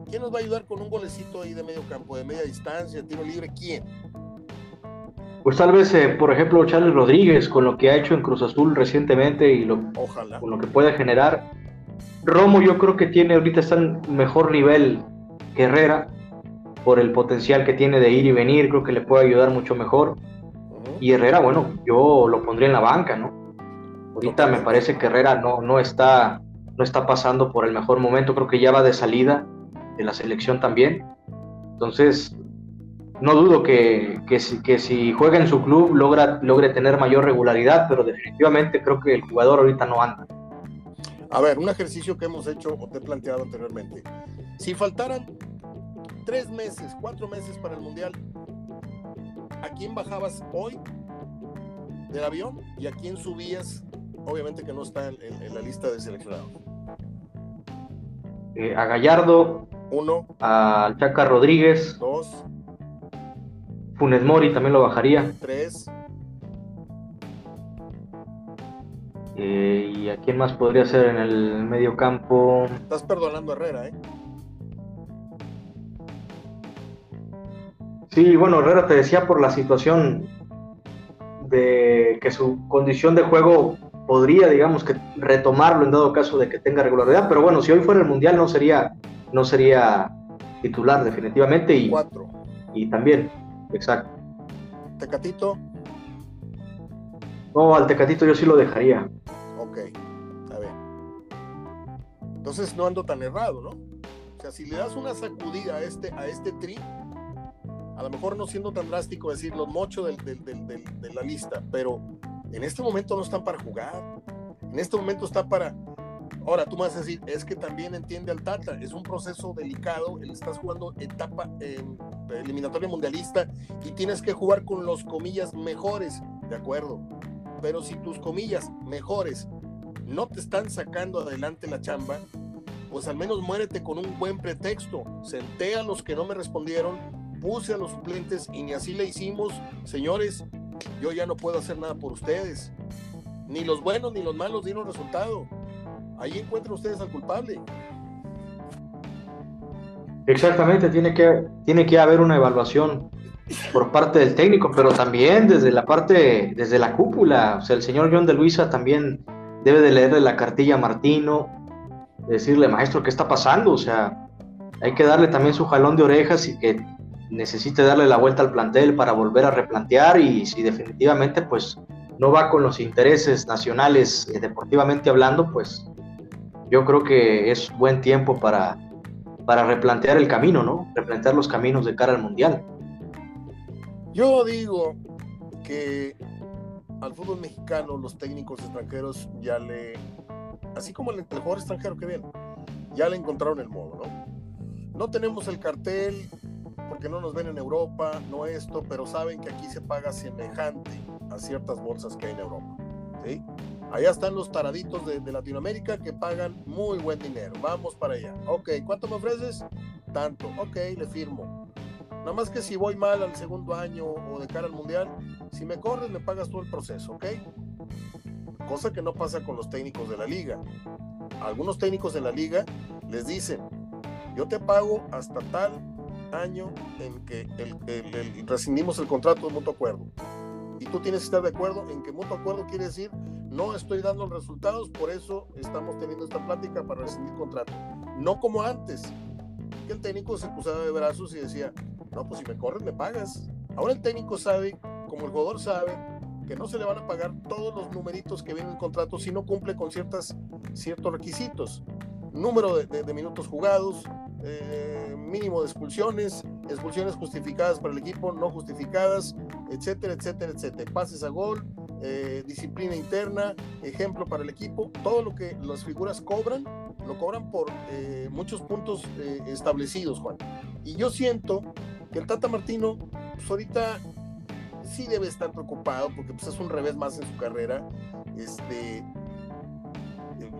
¿Quién nos va a ayudar con un golecito ahí de medio campo, de media distancia, tiro libre? ¿Quién? Pues tal vez, eh, por ejemplo, Charles Rodríguez, con lo que ha hecho en Cruz Azul recientemente y lo, Ojalá. con lo que puede generar. Romo yo creo que tiene ahorita está en mejor nivel que Herrera por el potencial que tiene de ir y venir, creo que le puede ayudar mucho mejor. Y Herrera, bueno, yo lo pondría en la banca, ¿no? Ahorita me parece que Herrera no, no, está, no está pasando por el mejor momento, creo que ya va de salida de la selección también. Entonces, no dudo que, que, si, que si juega en su club logra, logre tener mayor regularidad, pero definitivamente creo que el jugador ahorita no anda. A ver, un ejercicio que hemos hecho o te he planteado anteriormente. Si faltaran tres meses, cuatro meses para el Mundial, ¿a quién bajabas hoy del avión y a quién subías? Obviamente que no está en, la lista de seleccionados. Eh, a Gallardo. Uno. A Chaca Rodríguez. Dos. Funes Mori también lo bajaría. Tres. Eh, ¿Y a quién más podría ser en el medio campo? Estás perdonando a Herrera, ¿eh? Sí, bueno, Herrera te decía por la situación de que su condición de juego podría, digamos, que retomarlo en dado caso de que tenga regularidad, pero bueno, si hoy fuera el Mundial no sería, no sería titular definitivamente y, Cuatro. y también, exacto. Tecatito. No, al Tecatito yo sí lo dejaría. Ok, a ver. Entonces no ando tan errado, ¿no? O sea, si le das una sacudida a este, a este tri, a lo mejor no siendo tan drástico decir los mochos de la lista, pero en este momento no están para jugar. En este momento está para. Ahora tú me vas a decir, es que también entiende al Tata, es un proceso delicado, él estás jugando etapa eliminatoria mundialista y tienes que jugar con los comillas mejores, de acuerdo. Pero si tus comillas mejores no te están sacando adelante la chamba, pues al menos muérete con un buen pretexto. Senté a los que no me respondieron, puse a los suplentes y ni así le hicimos. Señores, yo ya no puedo hacer nada por ustedes. Ni los buenos ni los malos dieron resultado. Ahí encuentran ustedes al culpable. Exactamente, tiene que, tiene que haber una evaluación por parte del técnico, pero también desde la parte, desde la cúpula. O sea, el señor John de Luisa también debe de leerle la cartilla a Martino, decirle, maestro, ¿qué está pasando? O sea, hay que darle también su jalón de orejas y que necesite darle la vuelta al plantel para volver a replantear y si definitivamente pues no va con los intereses nacionales eh, deportivamente hablando, pues yo creo que es buen tiempo para, para replantear el camino, ¿no? Replantear los caminos de cara al Mundial. Yo digo que al fútbol mexicano los técnicos extranjeros ya le, así como el, jugador extranjero que viene, ya le encontraron el modo, ¿no? No tenemos el cartel porque no nos ven en Europa, no esto, pero saben que aquí se paga semejante a ciertas bolsas que hay en Europa, ¿sí? Allá están los taraditos de, de, Latinoamérica que pagan muy buen dinero. Vamos para allá. Ok, ¿cuánto me ofreces? Tanto. Ok, le firmo. Nada más que si voy mal al segundo año o de cara al mundial, si me corres me pagas todo el proceso, ¿ok? Cosa que no pasa con los técnicos de la liga. Algunos técnicos de la liga les dicen, yo te pago hasta tal año en que el, rescindimos el contrato de mutuo acuerdo. Y tú tienes que estar de acuerdo en que mutuo acuerdo quiere decir no estoy dando resultados, por eso estamos teniendo esta plática para rescindir contrato. No como antes, que el técnico se cruzaba de brazos y decía, no, pues si me corres, me pagas. Ahora el técnico sabe, como el jugador sabe, que no se le van a pagar todos los numeritos que vienen en el contrato si no cumple con ciertas, ciertos requisitos. Número de, minutos jugados, eh, mínimo de expulsiones, expulsiones justificadas para el equipo, no justificadas, etcétera, etcétera, etcétera. Pases a gol, eh, disciplina interna, ejemplo para el equipo. Todo lo que las figuras cobran, lo cobran por eh, muchos puntos establecidos, Juan. Y yo siento que el Tata Martino, pues ahorita sí debe estar preocupado porque pues, es un revés más en su carrera. Este,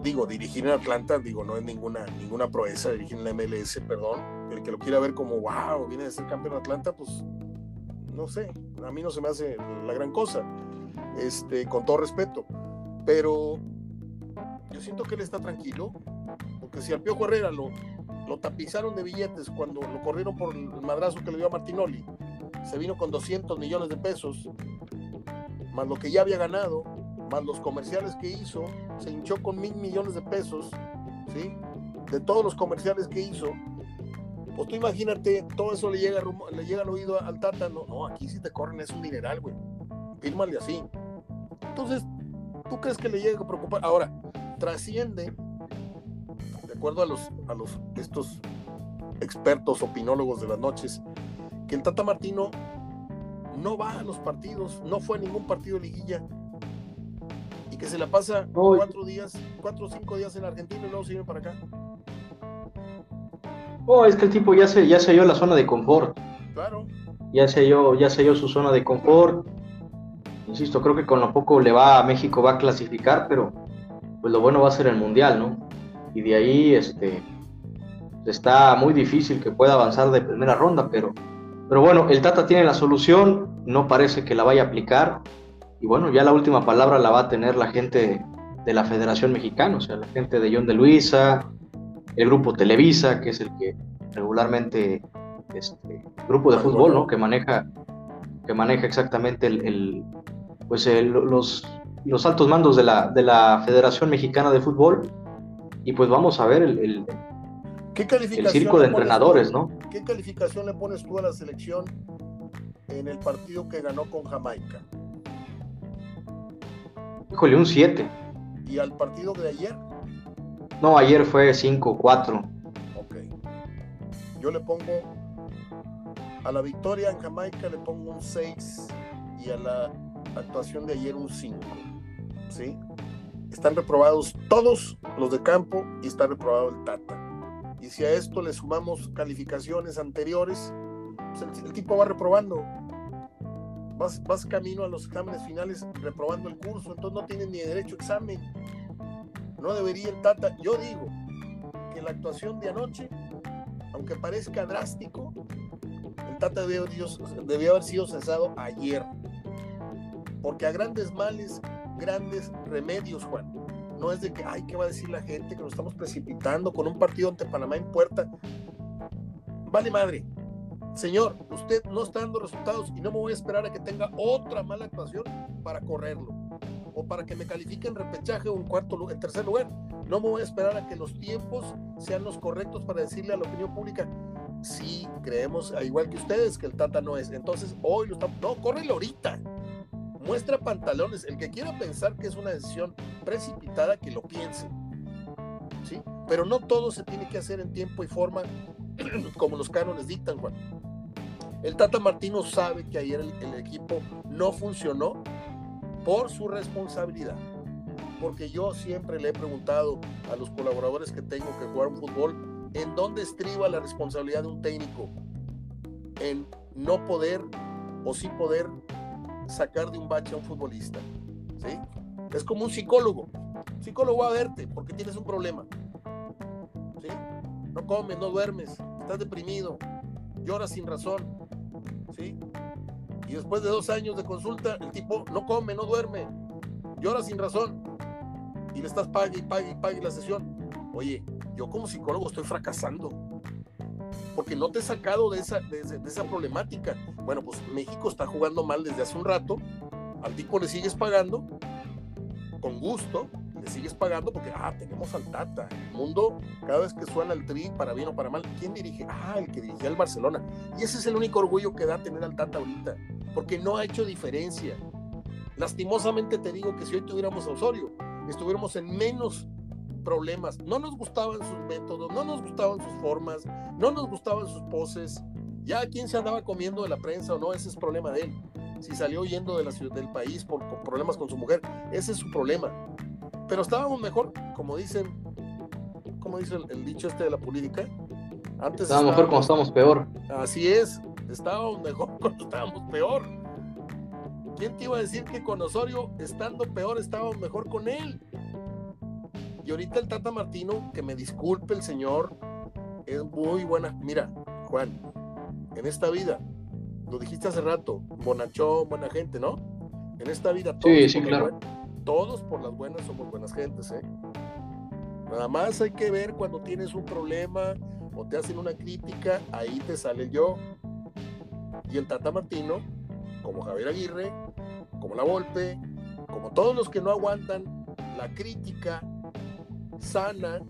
digo, dirigir en Atlanta, digo, no es ninguna, ninguna proeza dirigir en la MLS, perdón. El que lo quiera ver como, wow, viene de ser campeón de Atlanta, pues no sé, a mí no se me hace la gran cosa, este, con todo respeto. Pero yo siento que él está tranquilo, porque si al Piojo Herrera lo, lo tapizaron de billetes cuando lo corrieron por el madrazo que le dio a Martinoli. Se vino con 200 millones de pesos, más lo que ya había ganado, más los comerciales que hizo, se hinchó con mil millones de pesos, ¿sí? De todos los comerciales que hizo. Pues tú imagínate, todo eso le llega, le llega al oído al Tata. No, no, aquí si te corren es un dineral, güey. Fírmale así. Entonces, ¿tú crees que le llega a preocupar? Ahora, trasciende acuerdo a los, a los estos expertos opinólogos de las noches, que el Tata Martino no va a los partidos, no fue a ningún partido de liguilla y que se la pasa cuatro días, cuatro o cinco días en Argentina y luego se viene para acá. Oh, es que el tipo ya se, ya selló la zona de confort. Claro. Ya selló, ya selló su zona de confort. Insisto, creo que con lo poco le va a México va a clasificar, pero pues lo bueno va a ser el mundial, ¿no? y de ahí este, está muy difícil que pueda avanzar de primera ronda, pero, pero bueno, el Tata tiene la solución, no parece que la vaya a aplicar y bueno, ya la última palabra la va a tener la gente de la Federación Mexicana, o sea, la gente de John de Luisa, el grupo Televisa, que es el que regularmente, este, grupo de fútbol, ¿no? Que maneja, que maneja exactamente el, pues los, los altos mandos de la, de la Federación Mexicana de Fútbol y pues vamos a ver el, ¿Qué calificación el circo de entrenadores, ¿no? ¿Qué calificación le pones tú a la selección en el partido que ganó con Jamaica? Híjole, un 7. ¿Y al partido de ayer? No, ayer fue 5-4. Ok. Yo le pongo a la victoria en Jamaica le pongo un 6 y a la actuación de ayer un 5. ¿Sí? están reprobados todos los de campo y está reprobado el Tata. Y si a esto le sumamos calificaciones anteriores, pues el, tipo va reprobando. Vas, vas camino a los exámenes finales reprobando el curso, entonces no tienes ni derecho a examen. No debería el Tata. Yo digo que la actuación de anoche, aunque parezca drástico, el Tata debió, debió haber sido cesado ayer. Porque a grandes males, grandes remedios, Juan. No es de que, ay, ¿qué va a decir la gente? Que nos estamos precipitando con un partido ante Panamá en puerta. Vale madre. Señor, usted no está dando resultados y no me voy a esperar a que tenga otra mala actuación para correrlo o para que me califiquen repechaje o en cuarto en tercer lugar. No me voy a esperar a que los tiempos sean los correctos para decirle a la opinión pública, sí, creemos, igual que ustedes, que el Tata no es. Entonces, hoy lo estamos, no, córrelo ahorita. Muestra pantalones. El que quiera pensar que es una decisión precipitada, que lo piense. ¿Sí? Pero no todo se tiene que hacer en tiempo y forma como los cánones dictan, Juan. El Tata Martino sabe que ayer el equipo no funcionó por su responsabilidad. Porque yo siempre le he preguntado a los colaboradores que tengo que jugar un fútbol, ¿en dónde estriba la responsabilidad de un técnico? En no poder o sí poder sacar de un bache a un futbolista. ¿sí? Es como un psicólogo. Psicólogo va a verte porque tienes un problema. ¿sí? No comes, no duermes, estás deprimido, lloras sin razón. ¿Sí? Y después de dos años de consulta, el tipo no come, no duerme, llora sin razón. Y le estás pague y pague y pague la sesión. Oye, yo como psicólogo estoy fracasando. Porque no te he sacado de esa, de, esa problemática. Bueno, pues México está jugando mal desde hace un rato. Al tipo le sigues pagando con gusto, le sigues pagando porque, ah, tenemos al Tata. El mundo, cada vez que suena el tri, para bien o para mal, ¿quién dirige? Ah, el que dirigía el Barcelona. Y ese es el único orgullo que da tener al Tata ahorita porque no ha hecho diferencia. Lastimosamente te digo que si hoy tuviéramos a Osorio, estuviéramos en menos problemas. No nos gustaban sus métodos, no nos gustaban sus formas, no nos gustaban sus poses. Ya quién se andaba comiendo de la prensa o no, ese es problema de él. Si salió yendo de la ciudad del país por, problemas con su mujer, ese es su problema. Pero estábamos mejor, como dicen, como dice el, dicho este de la política. Antes estábamos mejor cuando estábamos peor. Así es, estábamos mejor cuando estábamos peor. ¿Quién te iba a decir que con Osorio, estando peor, estábamos mejor con él? Y ahorita el Tata Martino, que me disculpe el señor, es muy buena. Mira, Juan, en esta vida, lo dijiste hace rato, bonachón, buena gente, ¿no? En esta vida, todos, sí, claro. Todos por las buenas somos buenas gentes, ¿eh? Nada más hay que ver cuando tienes un problema o te hacen una crítica, ahí te sale yo. Y el Tata Martino, como Javier Aguirre, como La Volpe, como todos los que no aguantan la crítica sana,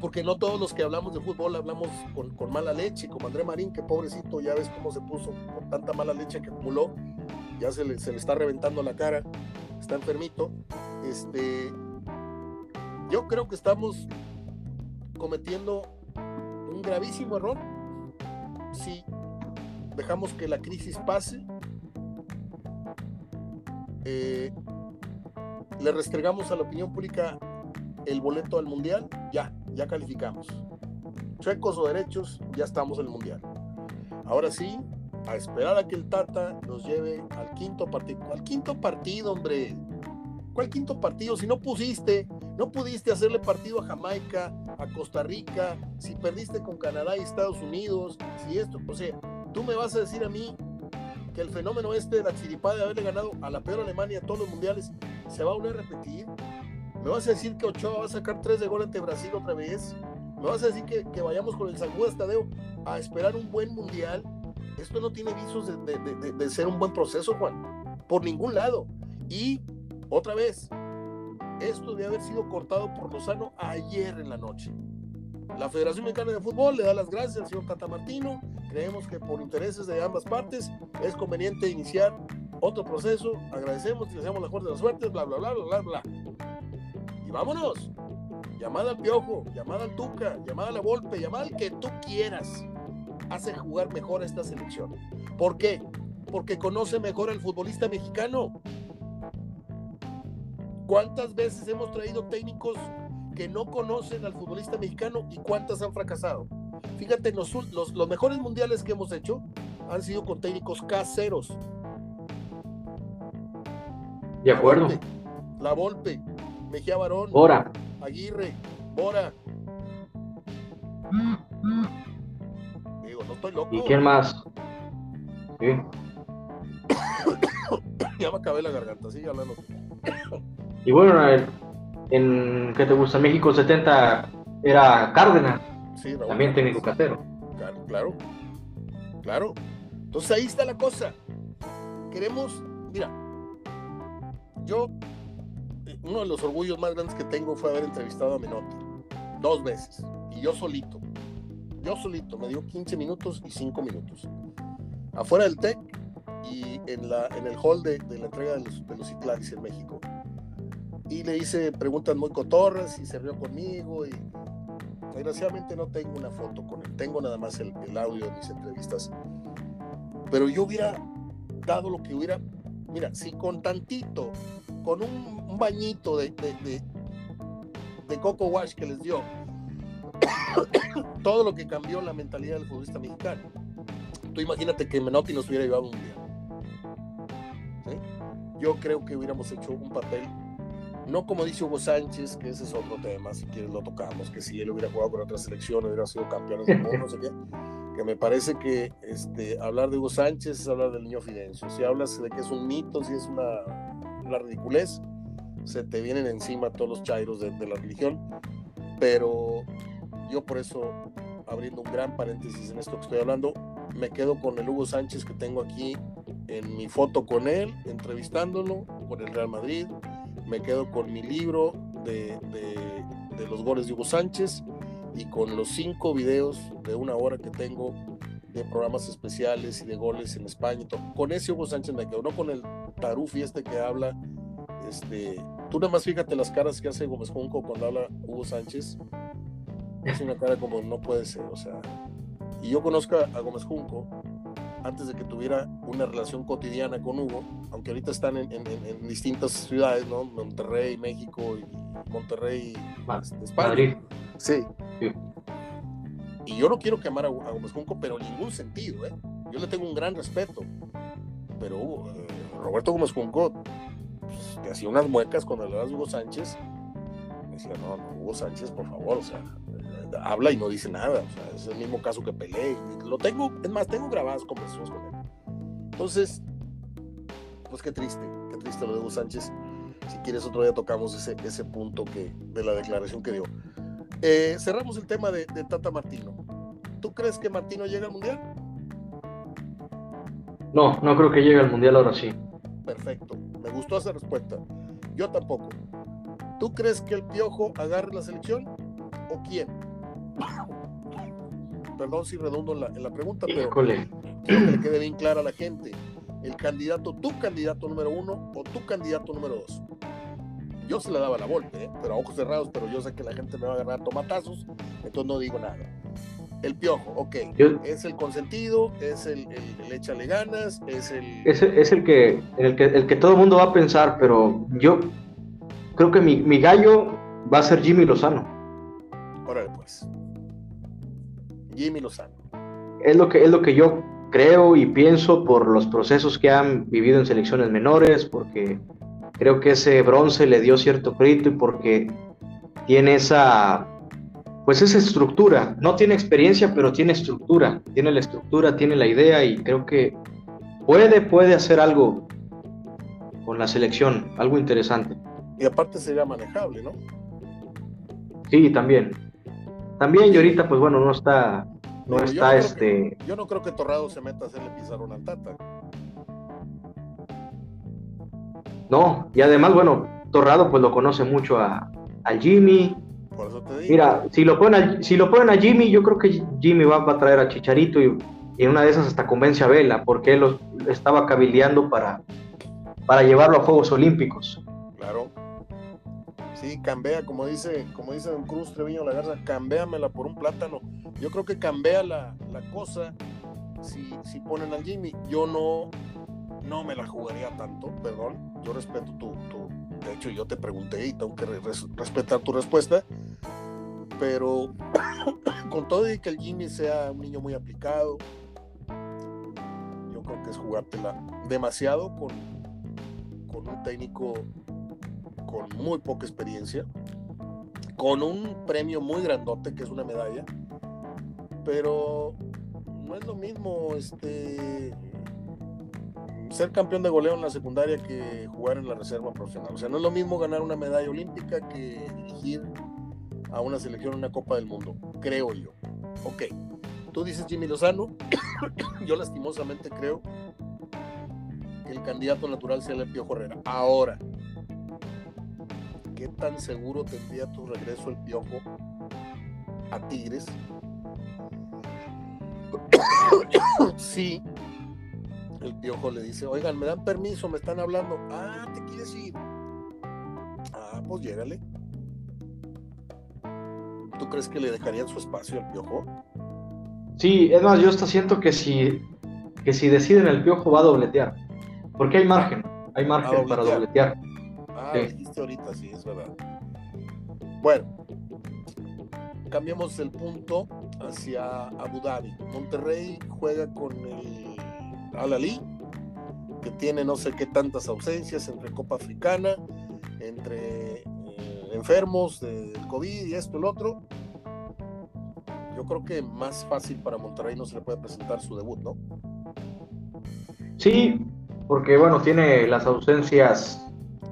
porque no todos los que hablamos de fútbol hablamos con, mala leche, como André Marín, que pobrecito, ya ves cómo se puso con tanta mala leche que acumuló, ya se le, se le está reventando la cara, está enfermito. Este, yo creo que estamos cometiendo un gravísimo error si dejamos que la crisis pase, eh, le restregamos a la opinión pública el boleto al mundial, ya, ya calificamos. Chuecos o derechos, ya estamos en el mundial. Ahora sí, a esperar a que el Tata nos lleve quinto partido. Al quinto partido, hombre. ¿Cuál quinto partido? Si no pusiste, no pudiste hacerle partido a Jamaica, a Costa Rica, si perdiste con Canadá y Estados Unidos, si esto, o sea, Tú me vas a decir a mí que el fenómeno este de la chiripada de haberle ganado a la peor Alemania todos los mundiales se va a volver a repetir. ¿Me vas a decir que Ochoa va a sacar tres de gol ante Brasil otra vez? ¿Me vas a decir que, vayamos con el San Juan Tadeo a esperar un buen mundial? Esto no tiene visos de, de ser un buen proceso, Juan. Por ningún lado. Y, otra vez, esto debe haber sido cortado por Lozano ayer en la noche. La Federación Mexicana de Fútbol le da las gracias al señor Tata Martino. Creemos que por intereses de ambas partes es conveniente iniciar otro proceso. Agradecemos y deseamos la mejor de las suertes, bla, bla, bla, bla, bla. Y vámonos. Llamada al Piojo, llamada al Tuca, llamada a la Volpe, llamada al que tú quieras. Hace jugar mejor a esta selección. ¿Por qué? Porque conoce mejor al futbolista mexicano. ¿Cuántas veces hemos traído técnicos que no conocen al futbolista mexicano y cuántas han fracasado. Fíjate, los, los, mejores mundiales que hemos hecho han sido con técnicos caseros. De acuerdo. La Volpe, Mejía Barón, Bora, Aguirre, Bora. Digo, no estoy loco. ¿y quién más? Sí. Ya me acabé la garganta, sigue hablando. Y bueno, en, en ¿qué te gusta? México 70 era Cárdenas, Sí, Raúl también técnico casero. Claro, claro. Claro. Entonces ahí está la cosa. Queremos, mira, yo, eh, uno de los orgullos más grandes que tengo fue haber entrevistado a Menotti dos veces. Y yo solito. Yo solito. Me dio 15 minutos y 5 minutos. Afuera del TEC y en, la, en el hall de, de la entrega de los, de los Citlaris en México. Y le hice preguntas muy cotorras y se rió conmigo y Desgraciadamente no tengo una foto con él, tengo nada más el, el, audio de mis entrevistas. Pero yo hubiera dado lo que hubiera, mira, si con tantito, con un, un bañito de, de, de, de, Coco Wash que les dio, todo lo que cambió la mentalidad del futbolista mexicano. Tú imagínate que Menotti nos hubiera llevado un día. ¿Sí? Yo creo que hubiéramos hecho un papel no como dice Hugo Sánchez, que ese es otro tema, si quieres lo tocamos, que si él hubiera jugado con otra selección, hubiera sido campeón del mundo, no sé qué. Que me parece que este, hablar de Hugo Sánchez es hablar del niño Fidencio. Si hablas de que es un mito, si es una, una ridiculez, se te vienen encima todos los chairos de, de la religión. Pero yo por eso, abriendo un gran paréntesis en esto que estoy hablando, me quedo con el Hugo Sánchez que tengo aquí en mi foto con él, entrevistándolo por el Real Madrid, me quedo con mi libro de, de, de, los goles de Hugo Sánchez y con los cinco videos de una hora que tengo de programas especiales y de goles en España. Con ese Hugo Sánchez me quedo, no con el tarufi este que habla. Este, tú nada más fíjate las caras que hace Gómez Junco cuando habla Hugo Sánchez. Es una cara como no puede ser, o sea. Y yo conozco a Gómez Junco antes de que tuviera una relación cotidiana con Hugo, aunque ahorita están en, en, en distintas ciudades, ¿no? Monterrey, México y Monterrey, este, España. Madrid. Sí. sí. Y yo no quiero quemar a, a Gómez Junco, pero en ningún sentido, ¿eh? Yo le tengo un gran respeto. Pero eh, Roberto Gómez Junco pues, te hacía unas muecas cuando le das a Hugo Sánchez. Me decía, no, no, Hugo Sánchez, por favor, o sea, habla y no dice nada. O sea, es el mismo caso que Pelé. Lo tengo, es más, tengo grabadas conversaciones con él. Entonces, pues qué triste, qué triste lo de Hugo Sánchez. Si quieres, otro día tocamos ese, ese punto que, de la declaración que dio. Eh, cerramos el tema de, de, Tata Martino. ¿Tú crees que Martino llega al Mundial? No, no creo que llegue al Mundial ahora sí. Perfecto, me gustó esa respuesta. Yo tampoco. ¿Tú crees que el Piojo agarre la selección? ¿O quién? Perdón si redundo en la, en la pregunta, pero quiero que le quede bien clara a la gente. El candidato, tu candidato número uno o tu candidato número dos. Yo se le daba la golpe, ¿eh? pero a ojos cerrados, pero yo sé que la gente me va a ganar tomatazos, entonces no digo nada. El piojo, ok. Yo- es el consentido, es el, el, el échale ganas, es el. Es, es el, que, el, que, el que todo el mundo va a pensar, pero yo creo que mi, mi gallo va a ser Jimmy Lozano. Órale, pues. Jimmy Lozano. Es lo que, es lo que yo creo y pienso por los procesos que han vivido en selecciones menores, porque creo que ese bronce le dio cierto crédito y porque tiene esa, pues esa estructura. No tiene experiencia, pero tiene estructura. Tiene la estructura, tiene la idea y creo que puede, puede hacer algo con la selección, algo interesante. Y aparte sería manejable, ¿no? Sí, también. También y ahorita, pues bueno, no está, no yo está este. que- yo no creo que Torrado se meta a hacerle pizarrón al Tata. No, y además, bueno, Torrado pues lo conoce mucho a, al Jimmy. Por eso te digo. Mira, si lo ponen a, si lo ponen a Jimmy, yo creo que Jimmy va, va a traer a Chicharito y, y en una de esas hasta convence a Vela, porque él los, estaba cabildeando para, para llevarlo a Juegos Olímpicos. Sí, cambia, como dice, como dice Don Cruz Treviño La Garza, cambéamela por un plátano. Yo creo que cambia la, la cosa si, si ponen al Jimmy. Yo no, no me la jugaría tanto, perdón. Yo respeto tu, tu de hecho yo te pregunté y tengo que res- respetar tu respuesta. Pero con todo y que el Jimmy sea un niño muy aplicado, yo creo que es jugártela demasiado con con un técnico con muy poca experiencia, con un premio muy grandote que es una medalla, pero no es lo mismo este ser campeón de goleo en la secundaria que jugar en la reserva profesional. O sea, no es lo mismo ganar una medalla olímpica que dirigir a una selección en una Copa del Mundo, creo yo. Ok, tú dices Jimmy Lozano, yo lastimosamente creo que el candidato natural sea el Piojo Herrera. Ahora, ¿qué tan seguro tendría tu regreso el Piojo a Tigres? sí, el Piojo le dice, oigan, me dan permiso, me están hablando. Ah, ¿te quieres ir? Ah, pues llégale. ¿Tú crees que le dejarían su espacio al Piojo? Sí, es más, yo hasta siento que si, que si deciden el Piojo va a dobletear. Porque hay margen, hay margen para dobletear. Ah, ahorita, sí, es verdad. Bueno, cambiamos el punto hacia Abu Dhabi. Monterrey juega con el Al-Ali, que tiene no sé qué tantas ausencias entre Copa Africana, entre enfermos del COVID y esto y lo otro, yo creo que más fácil para Monterrey no se le puede presentar su debut, ¿no? Sí, porque bueno, tiene las ausencias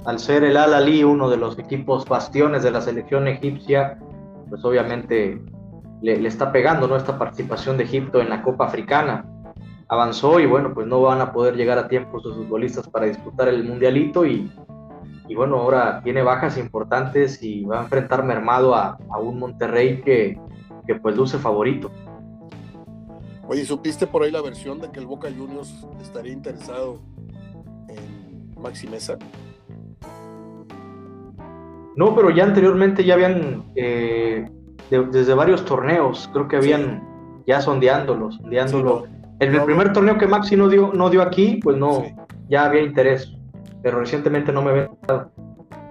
al ser el Al-Ali uno de los equipos bastiones de la selección egipcia, pues obviamente le, está pegando ¿no? esta participación de Egipto en la Copa Africana. Avanzó y bueno, pues no van a poder llegar a tiempo sus futbolistas para disputar el Mundialito y y bueno, ahora tiene bajas importantes y va a enfrentar mermado a, un Monterrey que, pues luce favorito. Oye, ¿supiste por ahí la versión de que el Boca Juniors estaría interesado en Maxi Mesa? No, pero ya anteriormente ya habían, eh, desde varios torneos, creo que habían ya sondeándolo, sondeándolo. en el primer torneo que Maxi no dio, no dio aquí, pues no, ya había interés pero recientemente no me ven.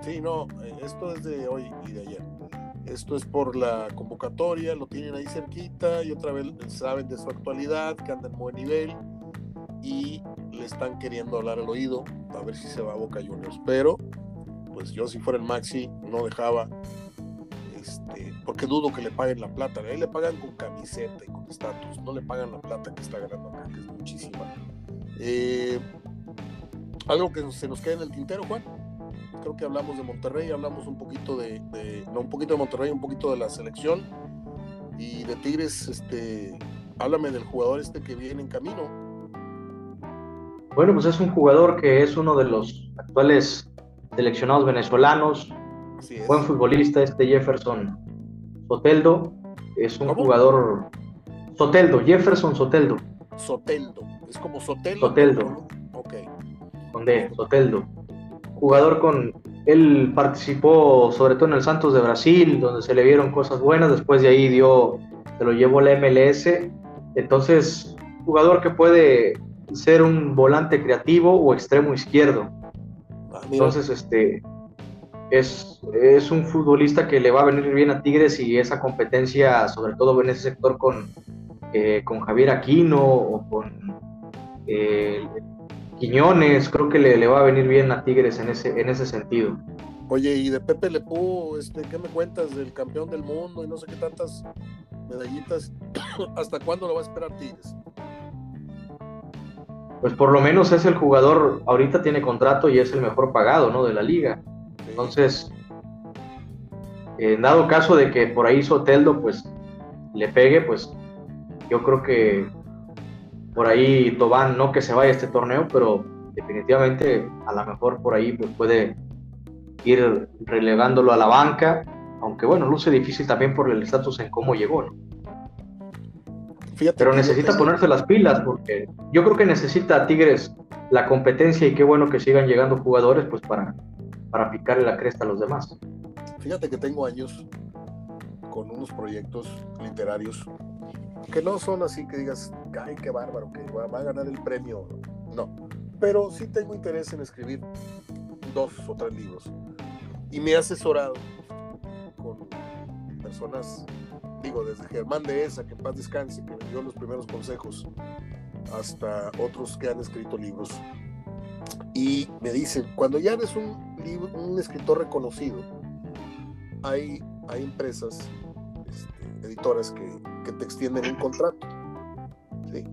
Sí, no, eh, esto es de hoy y de ayer. Esto es por la convocatoria, lo tienen ahí cerquita y otra vez saben de su actualidad, que anda en buen nivel y le están queriendo hablar al oído a ver si se va a Boca Juniors. Pero, pues yo si fuera el Maxi no dejaba, este, porque dudo que le paguen la plata. Ahí le pagan con camiseta y con estatus, no le pagan la plata que está ganando acá, que es muchísima. Eh, algo que se nos quede en el tintero, Juan. Creo que hablamos de Monterrey, hablamos un poquito de, no un poquito de Monterrey, un poquito de la selección y de Tigres. Este, háblame del jugador este que viene en camino. Bueno, pues es un jugador que es uno de los actuales seleccionados venezolanos, buen futbolista, este Jefferson Soteldo, es un jugador Soteldo, Jefferson Soteldo. Soteldo, es como Soteldo. Soteldo. Ok con D, Soteldo. Jugador con. Él participó sobre todo en el Santos de Brasil, donde se le vieron cosas buenas. Después de ahí dio, se lo llevó la MLS. Entonces, jugador que puede ser un volante creativo o extremo izquierdo. Entonces, este es, es, un futbolista que le va a venir bien a Tigres y esa competencia, sobre todo en ese sector con, eh, con Javier Aquino o con eh, Quiñones, creo que le, va a venir bien a Tigres en ese, en ese sentido. Oye, y de Pepe Lepú, este, ¿qué me cuentas del campeón del mundo y no sé qué tantas medallitas? ¿Hasta cuándo lo va a esperar Tigres? Pues por lo menos es el jugador, ahorita tiene contrato y es el mejor pagado, ¿no? De la liga. Entonces, en dado caso de que por ahí Soteldo, pues, le pegue, pues, yo creo que por ahí Tobán, no que se vaya a este torneo, pero definitivamente a lo mejor por ahí pues, puede ir relegándolo a la banca, aunque bueno, luce difícil también por el estatus en cómo llegó, ¿no? Pero necesita ponerse las pilas porque yo creo que necesita a Tigres la competencia y qué bueno que sigan llegando jugadores pues para, para picarle la cresta a los demás. Fíjate que tengo años con unos proyectos literarios que no son así que digas, ay, qué bárbaro, que va, a ganar el premio. No, pero sí tengo interés en escribir dos o tres libros. Y me he asesorado con personas, digo, desde Germán de Esa, que en paz descanse, que me dio los primeros consejos, hasta otros que han escrito libros. Y me dicen, cuando ya eres un, escritor reconocido, hay, hay empresas, este, editoras que, que, te extienden un contrato. ¿sí?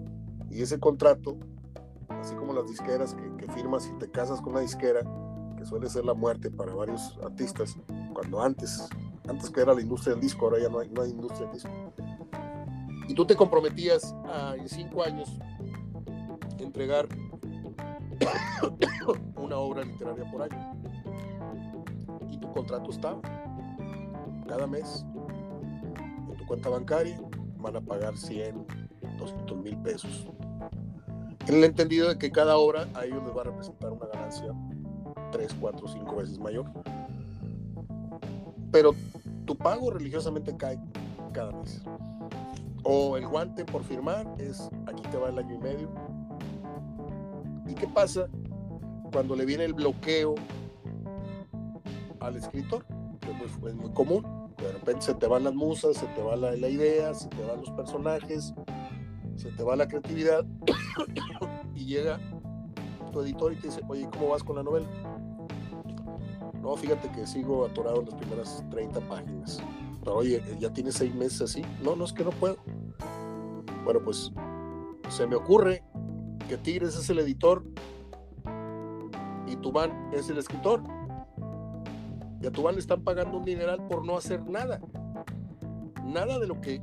Y ese contrato, así como las disqueras que, que firmas y te casas con una disquera, que suele ser la muerte para varios artistas, cuando antes, antes que era la industria del disco, ahora ya no hay, no hay industria del disco. Y tú te comprometías a, en cinco años entregar una obra literaria por año. Y tu contrato estaba. Cada mes, en tu cuenta bancaria, van a pagar 100, 200 mil pesos. En el entendido de que cada obra a ellos les va a representar una ganancia 3, 4, 5 veces mayor. Pero tu pago religiosamente cae cada mes. O el guante por firmar es aquí te va el año y medio. ¿Y qué pasa cuando le viene el bloqueo al escritor? Que es muy común. De repente se te van las musas, se te va la, la idea, se te van los personajes, se te va la creatividad y llega tu editor y te dice, oye, ¿cómo vas con la novela? No, fíjate que sigo atorado en las primeras 30 páginas. Pero oye, ya tienes seis meses así. No, no es que no puedo. Bueno, pues se me ocurre que Tigres es el editor y Tubán es el escritor. Y a Tubán le están pagando un dineral por no hacer nada. Nada de lo que.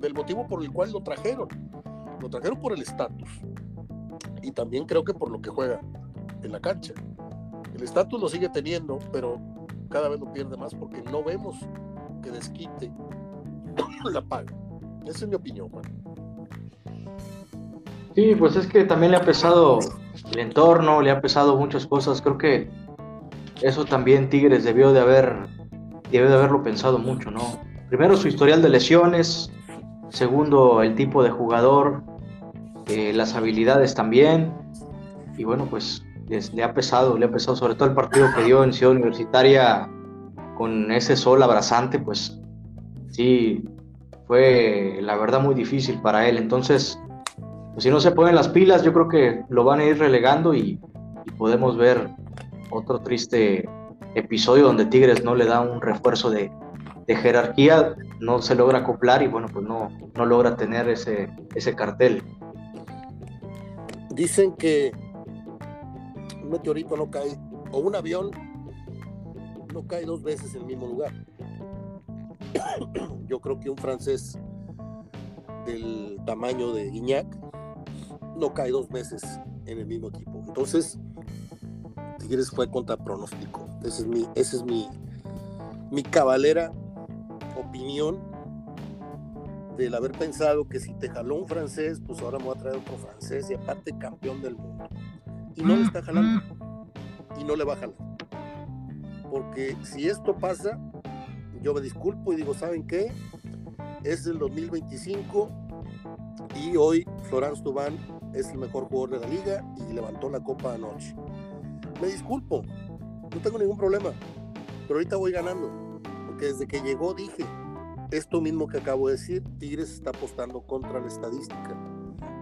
del motivo por el cual lo trajeron. Lo trajeron por el estatus. Y también creo que por lo que juega en la cancha. El estatus lo sigue teniendo, pero cada vez lo pierde más porque no vemos que desquite la paga. Esa es mi opinión, Juan. Sí, pues es que también le ha pesado el entorno, le ha pesado muchas cosas. Creo que eso también Tigres debió de haber, debió de haberlo pensado mucho, ¿no? Primero su historial de lesiones, segundo el tipo de jugador, eh, las habilidades también, y bueno, pues le ha pesado, le ha pesado sobre todo el partido que dio en Ciudad Universitaria con ese sol abrasante, pues sí, fue la verdad muy difícil para él. Entonces, pues, si no se ponen las pilas, yo creo que lo van a ir relegando y, podemos ver otro triste episodio donde Tigres no le da un refuerzo de, jerarquía, no se logra acoplar y bueno, pues no, no logra tener ese, ese cartel. Dicen que un meteorito no cae, o un avión no cae dos veces en el mismo lugar. Yo creo que un francés del tamaño de Guignac no cae dos veces en el mismo equipo. Entonces, Tigres fue contra pronóstico. Ese es mi, ese es mi, mi cabalera opinión del haber pensado que si te jaló un francés, pues ahora me voy a traer otro francés y aparte campeón del mundo y no le está jalando y no le va a jalar. Porque si esto pasa, yo me disculpo y digo, ¿saben qué? Es el 2025 y hoy Florence Tubán es el mejor jugador de la liga y levantó la copa anoche. Me disculpo, no tengo ningún problema, pero ahorita voy ganando, porque desde que llegó dije, esto mismo que acabo de decir, Tigres está apostando contra la estadística.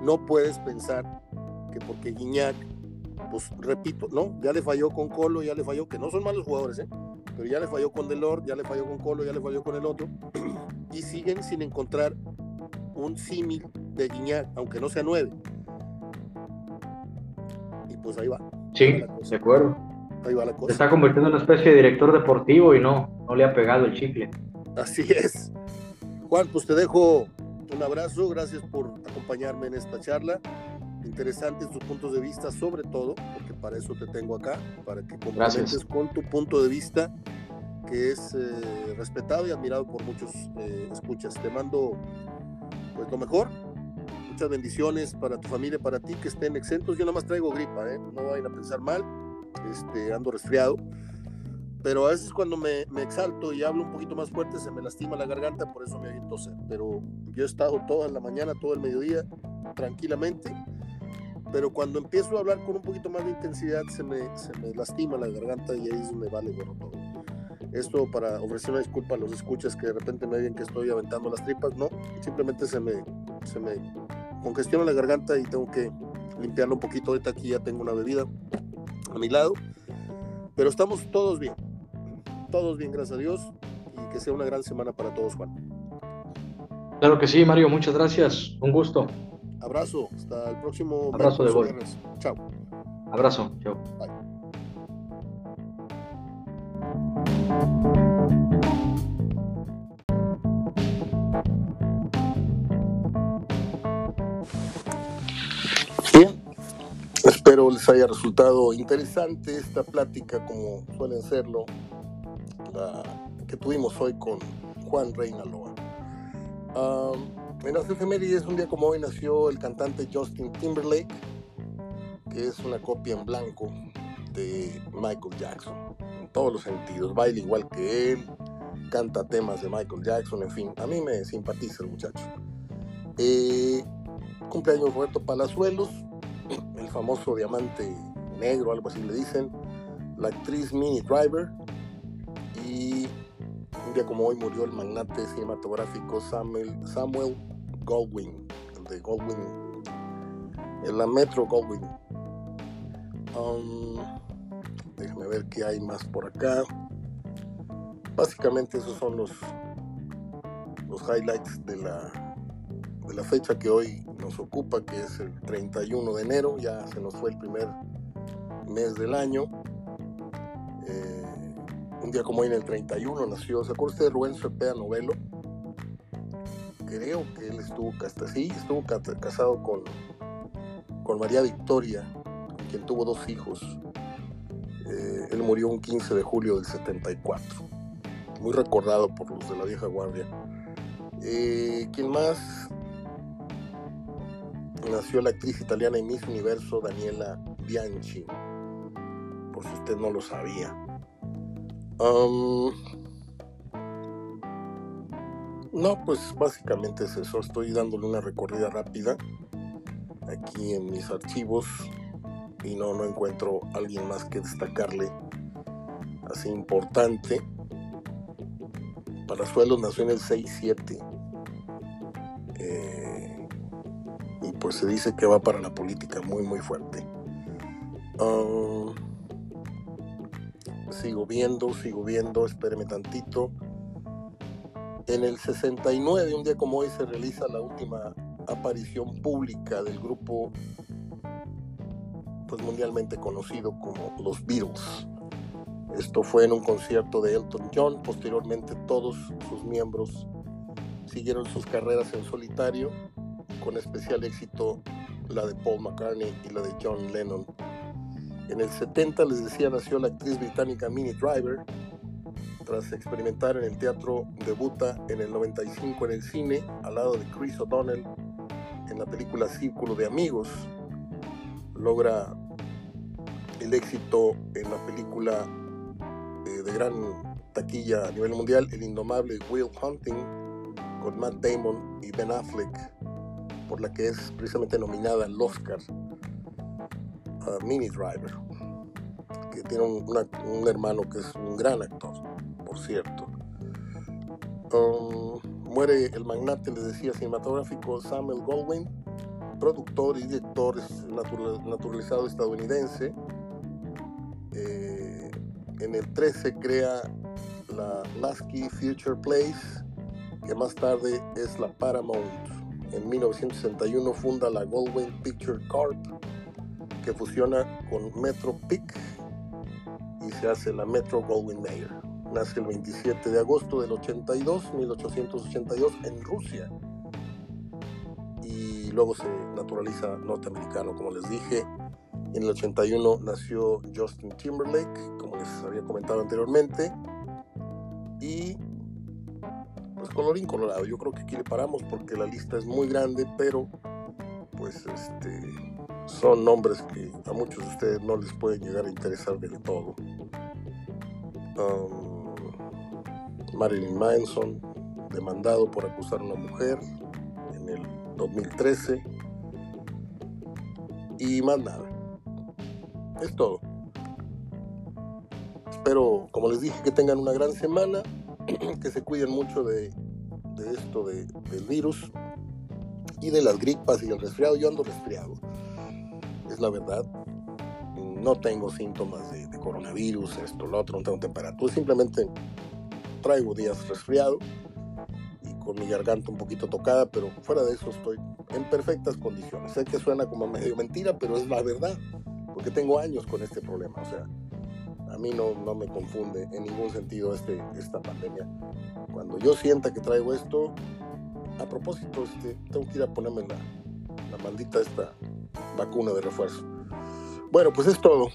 No puedes pensar que porque Guiñac pues repito, ¿no? Ya le falló con Colo, ya le falló, que no son malos jugadores, ¿eh? Pero ya le falló con Delor, ya le falló con Colo, ya le falló con el otro. y siguen sin encontrar un símil de Guiñac, aunque no sea nueve. Y pues ahí va. Sí, de acuerdo. Ahí va la cosa. Se está convirtiendo en una especie de director deportivo y no, no le ha pegado el chicle. Así es. Juan, pues te dejo un abrazo, gracias por acompañarme en esta charla interesantes tus puntos de vista, sobre todo, porque para eso te tengo acá, para que complementes con tu punto de vista, que es eh, respetado y admirado por muchos eh, escuchas. Te mando pues lo mejor, muchas bendiciones para tu familia, para ti, que estén exentos. Yo nada más traigo gripa, ¿eh? no vayan a pensar mal, este, ando resfriado. Pero a veces cuando me, me, exalto y hablo un poquito más fuerte se me lastima la garganta, por eso me toser. Pero yo he estado toda la mañana, todo el mediodía, tranquilamente pero cuando empiezo a hablar con un poquito más de intensidad se me, se me lastima la garganta y ahí es donde vale bueno todo. Esto para ofrecer una disculpa a los escuchas que de repente me digan que estoy aventando las tripas, no, simplemente se me, se me congestiona la garganta y tengo que limpiando un poquito. Ahorita aquí ya tengo una bebida a mi lado. Pero estamos todos bien. Todos bien, gracias a Dios. Y que sea una gran semana para todos, Juan. Claro que sí, Mario. Muchas gracias. Un gusto. Abrazo. Hasta el próximo. Abrazo de gol. Chao. Abrazo. Chao. Bien, espero les haya resultado interesante esta plática como suelen serlo la que tuvimos hoy con Juan Reinaloa. En las efemérides, un día como hoy nació el cantante Justin Timberlake, que es una copia en blanco de Michael Jackson, en todos los sentidos, baila igual que él, canta temas de Michael Jackson, en fin, a mí me simpatiza el muchacho. Eh, cumpleaños Roberto Palazuelos, el famoso diamante negro, algo así le dicen, la actriz Minnie Driver y como hoy murió el magnate cinematográfico Samuel, Samuel Goldwyn, el de Goldwyn, en la Metro Goldwyn. Um, déjame ver qué hay más por acá. Básicamente esos son los, los highlights de la, de la fecha que hoy nos ocupa, que es el 31 de enero, ya se nos fue el primer mes del año. Eh, un día como hoy en el 31 nació, ¿se acuerda usted de Rubén Cepeda Novelo? Creo que él estuvo, hasta sí, estuvo casado con, con María Victoria, quien tuvo dos hijos. Eh, él murió un 15 de julio del 74, muy recordado por los de la vieja guardia. Eh, ¿Quién más? nació la actriz italiana y Miss Universo Daniela Bianchi, por si usted no lo sabía. No, pues básicamente es eso. Estoy dándole una recorrida rápida aquí en mis archivos y no, no encuentro alguien más que destacarle así importante. Palazuelos nació en el 6-7 pues se dice que va para la política muy muy fuerte. Sigo viendo, sigo viendo, espéreme tantito. En el 69, un día como hoy, se realiza la última aparición pública del grupo pues mundialmente conocido como los Beatles. Esto fue en un concierto de Elton John. Posteriormente todos sus miembros siguieron sus carreras en solitario con especial éxito la de Paul McCartney y la de John Lennon. En el 70, les decía, nació la actriz británica Minnie Driver. Tras experimentar en el teatro, debuta en el 95 en el cine al lado de Chris O'Donnell en la película Círculo de Amigos. Logra el éxito en la película eh, de gran taquilla a nivel mundial, El Indomable Will Hunting, con Matt Damon y Ben Affleck por la que es precisamente nominada al Oscar, Mini Driver, que tiene un, hermano que es un gran actor, por cierto. Um, muere el magnate, les decía, cinematográfico Samuel Goldwyn, productor y director naturalizado estadounidense. Eh, en el 13 crea la Lasky Future Place, que más tarde es la Paramount en 1961 funda la Goldwyn Picture Corp, que fusiona con Metro PIC y se hace la Metro Goldwyn Mayer. Nace el 27 de agosto del 82, 1882, en Rusia. Y luego se naturaliza norteamericano, como les dije. En el 81 nació Justin Timberlake, como les había comentado anteriormente. Y pues colorín colorado. Yo creo que aquí le paramos porque la lista es muy grande, pero pues este son nombres que a muchos de ustedes no les pueden llegar a interesar del todo. Um, Marilyn Manson, demandado por acusar a una mujer en el 2013. Y más nada. Es todo. Espero, como les dije, que tengan una gran semana. que se cuiden mucho de, esto del virus y de las gripas y el resfriado. Yo ando resfriado. Es la verdad. No tengo síntomas de, coronavirus, esto, lo otro, no tengo temperatura, simplemente traigo días resfriado y con mi garganta un poquito tocada, pero fuera de eso estoy en perfectas condiciones. Sé que suena como medio mentira, pero es la verdad, porque tengo años con este problema, o sea, a mí no, no me confunde en ningún sentido este, esta pandemia. Cuando yo sienta que traigo esto, a propósito, este, tengo que ir a ponerme la, la maldita esta vacuna de refuerzo. Bueno, pues es todo.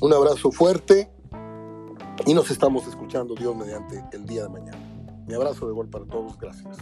Un abrazo fuerte y nos estamos escuchando Dios mediante el día de mañana. Mi abrazo de gol para todos, gracias.